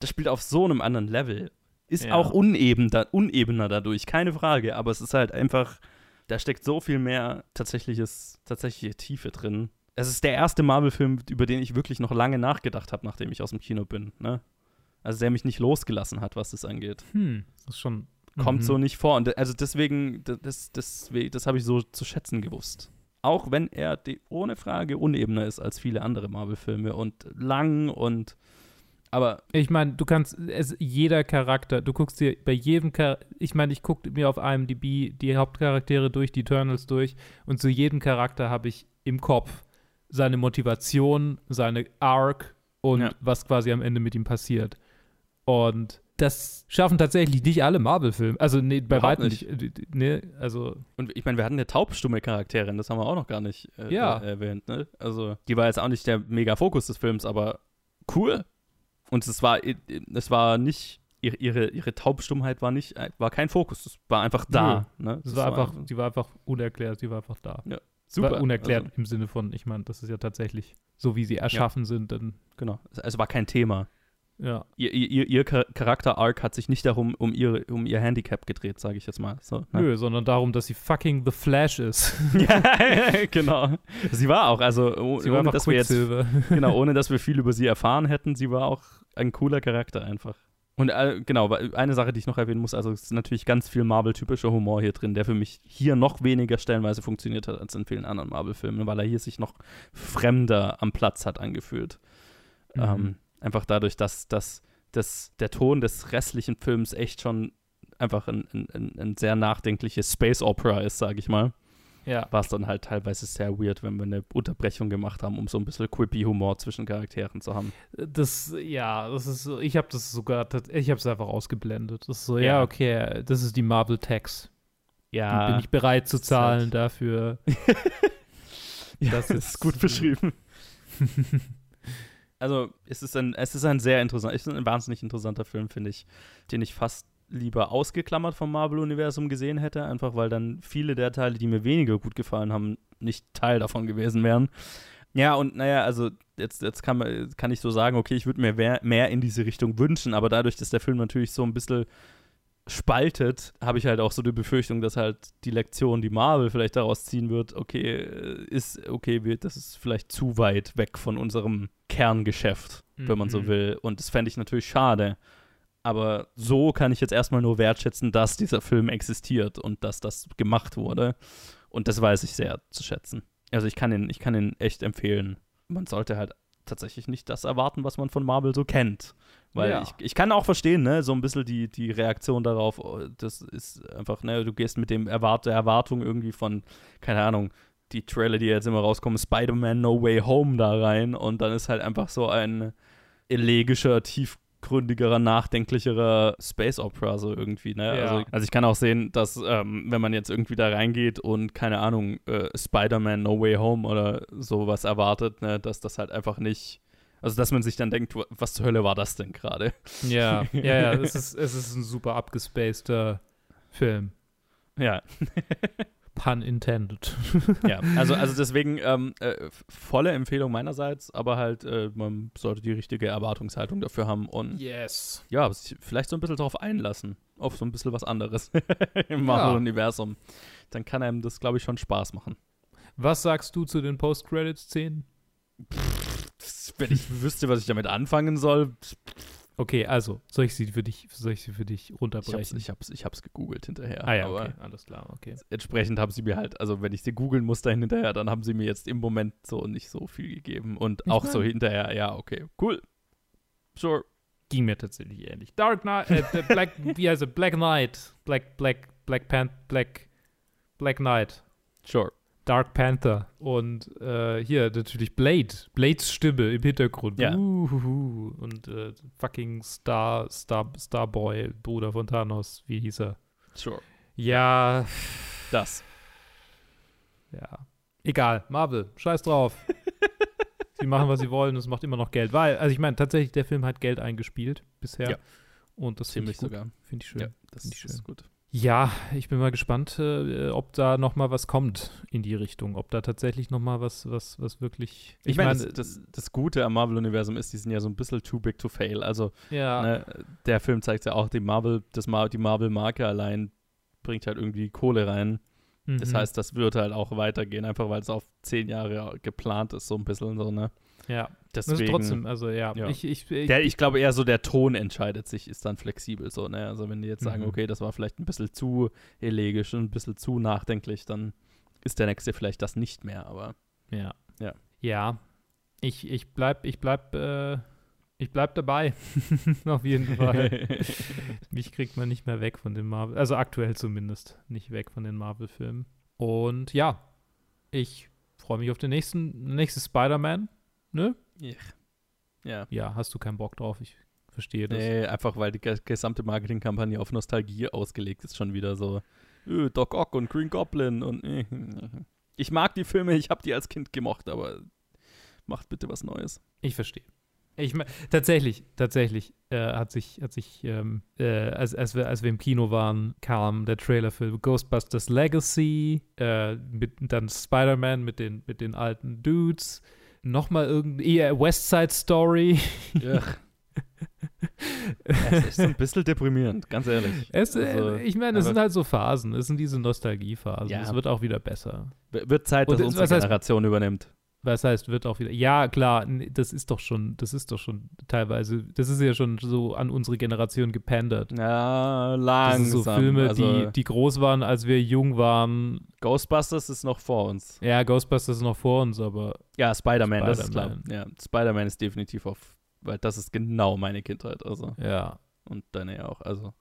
das spielt auf so einem anderen Level. Ist Ja. auch uneben, unebener dadurch, keine Frage, aber es ist halt einfach, da steckt so viel mehr tatsächliches, tatsächliche Tiefe drin. Es ist der erste Marvel-Film, über den ich wirklich noch lange nachgedacht habe, nachdem ich aus dem Kino bin. Ne? Also der mich nicht losgelassen hat, was das angeht. Hm, das ist schon. Kommt mhm. so nicht vor. Und also deswegen, das, das, das habe ich so zu schätzen gewusst. Auch wenn er die, ohne Frage unebener ist als viele andere Marvel-Filme und lang und aber Ich meine, du kannst, es, jeder Charakter, du guckst dir bei jedem Charakter, ich meine, ich gucke mir auf IMDb die Hauptcharaktere durch, die Eternals durch und zu jedem Charakter habe ich im Kopf seine Motivation, seine Arc und Ja. was quasi am Ende mit ihm passiert. Und das schaffen tatsächlich nicht alle Marvel-Filme. Also, nee, bei weitem nicht. nicht. Nee, also. Und ich meine, wir hatten eine taubstumme Charakterin, das haben wir auch noch gar nicht äh, Ja. äh, erwähnt. Ne? Also, die war jetzt auch nicht der Mega-Fokus des Films, aber cool. Und es war, äh, es war nicht, ihre, ihre, Taubstummheit war nicht, äh, war kein Fokus, es war einfach da. Ne? Es Das war einfach, die war einfach unerklärt, die war einfach da. Ja, Super. War unerklärt Also- im Sinne von, ich meine, das ist ja tatsächlich so, wie sie erschaffen sind, dann. Genau, es, es war kein Thema. Ja. Ihr, ihr, ihr Char- Charakter-Arc hat sich nicht darum um, ihre, um ihr Handicap gedreht, sage ich jetzt mal. So, ne? Nö, sondern darum, dass sie fucking The Flash ist. ja, genau. Sie war auch, also Sie war ohne dass wir jetzt, genau, ohne dass wir viel über sie erfahren hätten, sie war auch ein cooler Charakter einfach. Und äh, genau, weil eine Sache, die ich noch erwähnen muss, also es ist natürlich ganz viel Marvel-typischer Humor hier drin, der für mich hier noch weniger stellenweise funktioniert hat als in vielen anderen Marvel-Filmen, weil er hier sich noch fremder am Platz hat angefühlt. Mhm. Ähm, einfach dadurch, dass, dass, dass der Ton des restlichen Films echt schon einfach ein, ein, ein, ein sehr nachdenkliches Space Opera ist, sage ich mal. Ja. War es dann halt teilweise sehr weird, wenn wir eine Unterbrechung gemacht haben, um so ein bisschen quippy Humor zwischen Charakteren zu haben. Das, ja, das ist so, ich habe das sogar, ich habe es einfach ausgeblendet. Das ist so, ja, Ja. okay, das ist die Marvel Tax. Ja. Die bin ich bereit zu zahlen halt- dafür. Ja, Das ist gut beschrieben. also, es ist ein, es ist ein sehr interessant, es ist ein wahnsinnig interessanter Film, finde ich, den ich fast lieber ausgeklammert vom Marvel-Universum gesehen hätte, einfach weil dann viele der Teile, die mir weniger gut gefallen haben, nicht Teil davon gewesen wären. Ja, und naja, also jetzt, jetzt kann, man, kann ich so sagen, okay, ich würde mir mehr, mehr in diese Richtung wünschen, aber dadurch, dass der Film natürlich so ein bisschen spaltet, habe ich halt auch so die Befürchtung, dass halt die Lektion, die Marvel vielleicht daraus ziehen wird, okay, äh, ist, okay, wir, das ist vielleicht zu weit weg von unserem Kerngeschäft, wenn man so Mhm. will. Und das fände ich natürlich schade. Aber so kann ich jetzt erstmal nur wertschätzen, dass dieser Film existiert und dass das gemacht wurde. Und das weiß ich sehr zu schätzen. Also ich kann ihn, ich kann ihn echt empfehlen. Man sollte halt tatsächlich nicht das erwarten, was man von Marvel so kennt. Weil Ja. ich, ich kann auch verstehen, ne, so ein bisschen die, die Reaktion darauf, oh, das ist einfach, ne, du gehst mit dem Erwart der Erwartung irgendwie von, keine Ahnung, die Trailer, die jetzt immer rauskommen, Spider-Man No Way Home da rein und dann ist halt einfach so ein elegischer, tiefgründigerer, nachdenklicherer Space Opera so irgendwie, ne? Ja. Also, also ich kann auch sehen, dass ähm, wenn man jetzt irgendwie da reingeht und keine Ahnung, äh, Spider-Man No Way Home oder sowas erwartet, ne, dass das halt einfach nicht also, dass man sich dann denkt, wa- was zur Hölle war das denn gerade? Ja, ja, ja, es ist, es ist ein super abgespaceder Film. Ja. Pun intended. ja, also, also deswegen ähm, äh, volle Empfehlung meinerseits, aber halt, äh, man sollte die richtige Erwartungshaltung dafür haben und Yes. ja, sich vielleicht so ein bisschen darauf einlassen, auf so ein bisschen was anderes im Ja. Marvel-Universum. Dann kann einem das, glaube ich, schon Spaß machen. Was sagst du zu den Post-Credit-Szenen? Wenn ich wüsste, was ich damit anfangen soll. Okay, also, soll ich sie für dich, soll ich sie für dich runterbrechen? ich hab's, ich hab's gegoogelt hinterher. Ah ja, okay, alles klar, okay. Entsprechend haben sie mir halt, also wenn ich sie googeln muss dann hinterher, dann haben sie mir jetzt im Moment so nicht so viel gegeben. Und Ich auch so mein- hinterher, ja, okay, cool. Sure. Ging mir tatsächlich ähnlich. Dark Knight, äh, Black, wie heißt er? Black Knight. Black, Black, Black Pan, Black, Black Knight. Sure. Dark Panther. Und äh, hier natürlich Blade. Blades Stimme im Hintergrund. Ja. Uhuhu. Und äh, fucking Star, Star, Starboy, Bruder von Thanos. Wie hieß er? Sure. Ja. Das. Ja. Egal. Marvel. Scheiß drauf. sie machen, was sie wollen. Es macht immer noch Geld. Weil, also ich meine, tatsächlich, der Film hat Geld eingespielt bisher. Ja. Und das finde ich gut. sogar. Finde ich schön. Ja, das Finde ich ist schön. gut. Ja, ich bin mal gespannt, äh, ob da noch mal was kommt in die Richtung, ob da tatsächlich noch mal was, was, was wirklich. Ich, meine, das, das, das Gute am Marvel-Universum ist, die sind ja so ein bisschen too big to fail. Also, Ja. ne, der Film zeigt ja auch, die Marvel, das Mar die Marvel-Marke allein bringt halt irgendwie Kohle rein. Das Mhm. heißt, das wird halt auch weitergehen, einfach weil es auf zehn Jahre geplant ist, so ein bisschen so, ne? Ja. Das ist Deswegen, trotzdem, also ja, ich- ich- ich- der, ich glaube eher so, der Ton entscheidet sich, ist dann flexibel so, ne? Also wenn die jetzt sagen, Mhm. okay, das war vielleicht ein bisschen zu elegisch und ein bisschen zu nachdenklich, dann ist der nächste vielleicht das nicht mehr, aber Ja. Ja. Ja. Ich, ich bleib, ich bleib, äh, ich bleib dabei. Auf jeden Fall. Mich kriegt man nicht mehr weg von den Marvel, also aktuell zumindest nicht weg von den Marvel-Filmen. Und ja, ich freue mich auf den nächsten, nächstes Spider-Man, ne? Ja. Ja. Ja, hast du keinen Bock drauf? Ich verstehe das. Nee, einfach weil die ge- gesamte Marketingkampagne auf Nostalgie ausgelegt ist, schon wieder so. Äh, Doc Ock und Green Goblin und. äh, Ich mag die Filme, ich habe die als Kind gemocht, aber macht bitte was Neues. Ich verstehe. Ich mein, tatsächlich, tatsächlich äh, hat sich, hat sich ähm, äh, als, als, wir, als wir im Kino waren, kam der Trailer für Ghostbusters Legacy, äh, mit, dann Spider-Man mit den, mit den alten Dudes, nochmal irgendwie, eher West Side Story. Ja. Es ist ein bisschen deprimierend, ganz ehrlich. Es, äh, Also, ich meine, es sind halt so Phasen, es sind diese Nostalgiephasen. Ja. Es wird auch wieder besser. Wird Zeit, Und dass es- unsere was heißt- Generation übernimmt. Was heißt, wird auch wieder. Ja, klar, das ist doch schon, das ist doch schon teilweise, das ist ja schon so an unsere Generation gepandert. Ja, Das langsam. sind so Filme, also, die, die groß waren, als wir jung waren. Ghostbusters ist noch vor uns. Ja, Ghostbusters ist noch vor uns, aber. Ja, Spider-Man, das ist klar. Spider-Man. Ja, Spider-Man ist definitiv auf, weil das ist genau meine Kindheit. Also. Ja. Und deine ja auch. Also.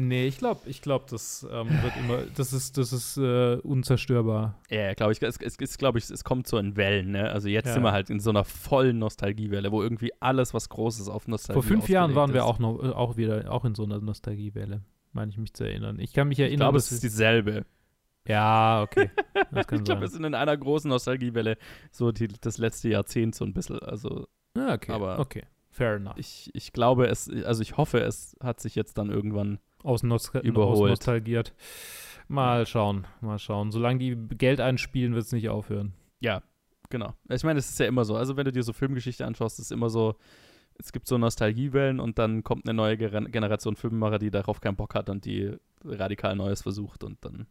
Nee, ich glaube, ich glaube, das ähm, wird immer, das ist, das ist äh, unzerstörbar. Ja, glaube ich, es, es, es glaube ich, es kommt so in Wellen, ne? Also jetzt Ja. sind wir halt in so einer vollen Nostalgiewelle, wo irgendwie alles, was Großes auf Nostalgie Vor fünf Jahren waren wir auch noch, äh, auch wieder, auch in so einer Nostalgiewelle, meine ich mich zu erinnern. Ich kann mich erinnern. Ich glaube, es ist dieselbe. Ja, okay. Ich glaube, wir sind in einer großen Nostalgiewelle, so die, das letzte Jahrzehnt so ein bisschen. Also, Ja, okay. aber okay. Fair enough. Ich, ich glaube, es, also ich hoffe, es hat sich jetzt dann irgendwann aus, Nostal überholt. nostalgiert. Mal schauen, mal schauen. Solange die Geld einspielen, wird es nicht aufhören. Ja, genau. Ich meine, es ist ja immer so. Also, wenn du dir so Filmgeschichte anschaust, ist es immer so, es gibt so Nostalgiewellen und dann kommt eine neue Ger- Generation Filmemacher, die darauf keinen Bock hat und die radikal Neues versucht und dann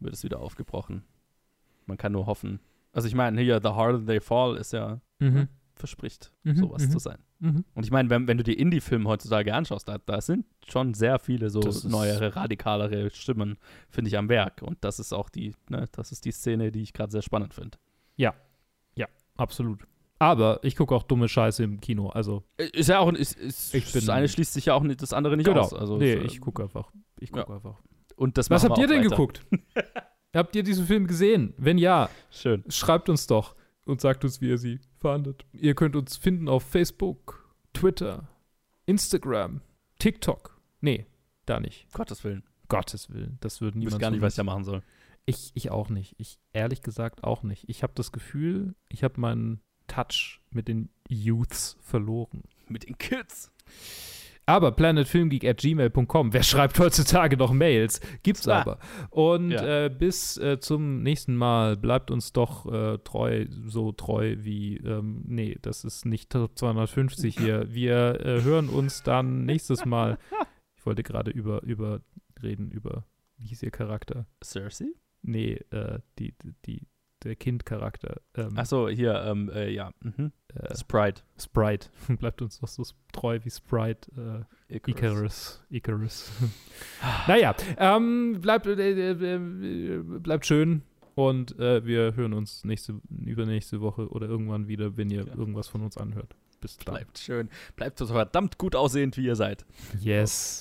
wird es wieder aufgebrochen. Man kann nur hoffen. Also, ich meine, hier, The Harder They Fall ist ja, Mhm. verspricht, Mhm, sowas mhm, zu sein. Mhm. Und ich meine, wenn, wenn du die Indie-Filme heutzutage anschaust, da, da sind schon sehr viele so neuere, radikalere Stimmen, finde ich, am Werk. Und das ist auch die, ne, das ist die Szene, die ich gerade sehr spannend finde. Ja, ja, absolut. Aber ich gucke auch dumme Scheiße im Kino. Also Ist ja auch, ist, ist, Ich das eine schließt sich ja auch nicht, das andere nicht genau. aus. Also, nee, äh, ich gucke einfach. Ich gucke ja. einfach. Und das Was habt ihr denn weiter. geguckt? habt ihr diesen Film gesehen? Wenn ja, Schön. schreibt uns doch und sagt uns, wie ihr sie fandet. Ihr könnt uns finden auf Facebook, Twitter, Instagram, TikTok. Nee, da nicht. Gottes Willen. Gottes Willen. Das würde Ich niemand weiß gar nicht, was ich da machen soll. Ich, ich auch nicht. Ich ehrlich gesagt auch nicht. Ich habe das Gefühl, ich habe meinen Touch mit den Youths verloren. Mit den Kids. Aber planetfilmgeek at gmail.com. Wer schreibt heutzutage noch Mails? Gibt's Ah. aber. Und Ja. äh, bis äh, zum nächsten Mal bleibt uns doch äh, treu, so treu wie, ähm, nee, das ist nicht Top 250 hier. Wir äh, hören uns dann nächstes Mal. Ich wollte gerade über, über reden, über, wie hieß ihr Charakter? Cersei? Nee, äh, die, die, die, der Kindcharakter. Ähm, Achso, hier, ähm, äh, ja. Mhm. Äh, Sprite. Sprite. Bleibt uns doch so treu wie Sprite. Äh, Icarus. Icarus. naja, ähm, bleibt, äh, äh, bleibt schön und äh, wir hören uns nächste, übernächste Woche oder irgendwann wieder, wenn ihr irgendwas von uns anhört. Bis dann. Bleibt schön. Bleibt so verdammt gut aussehend, wie ihr seid. Yes.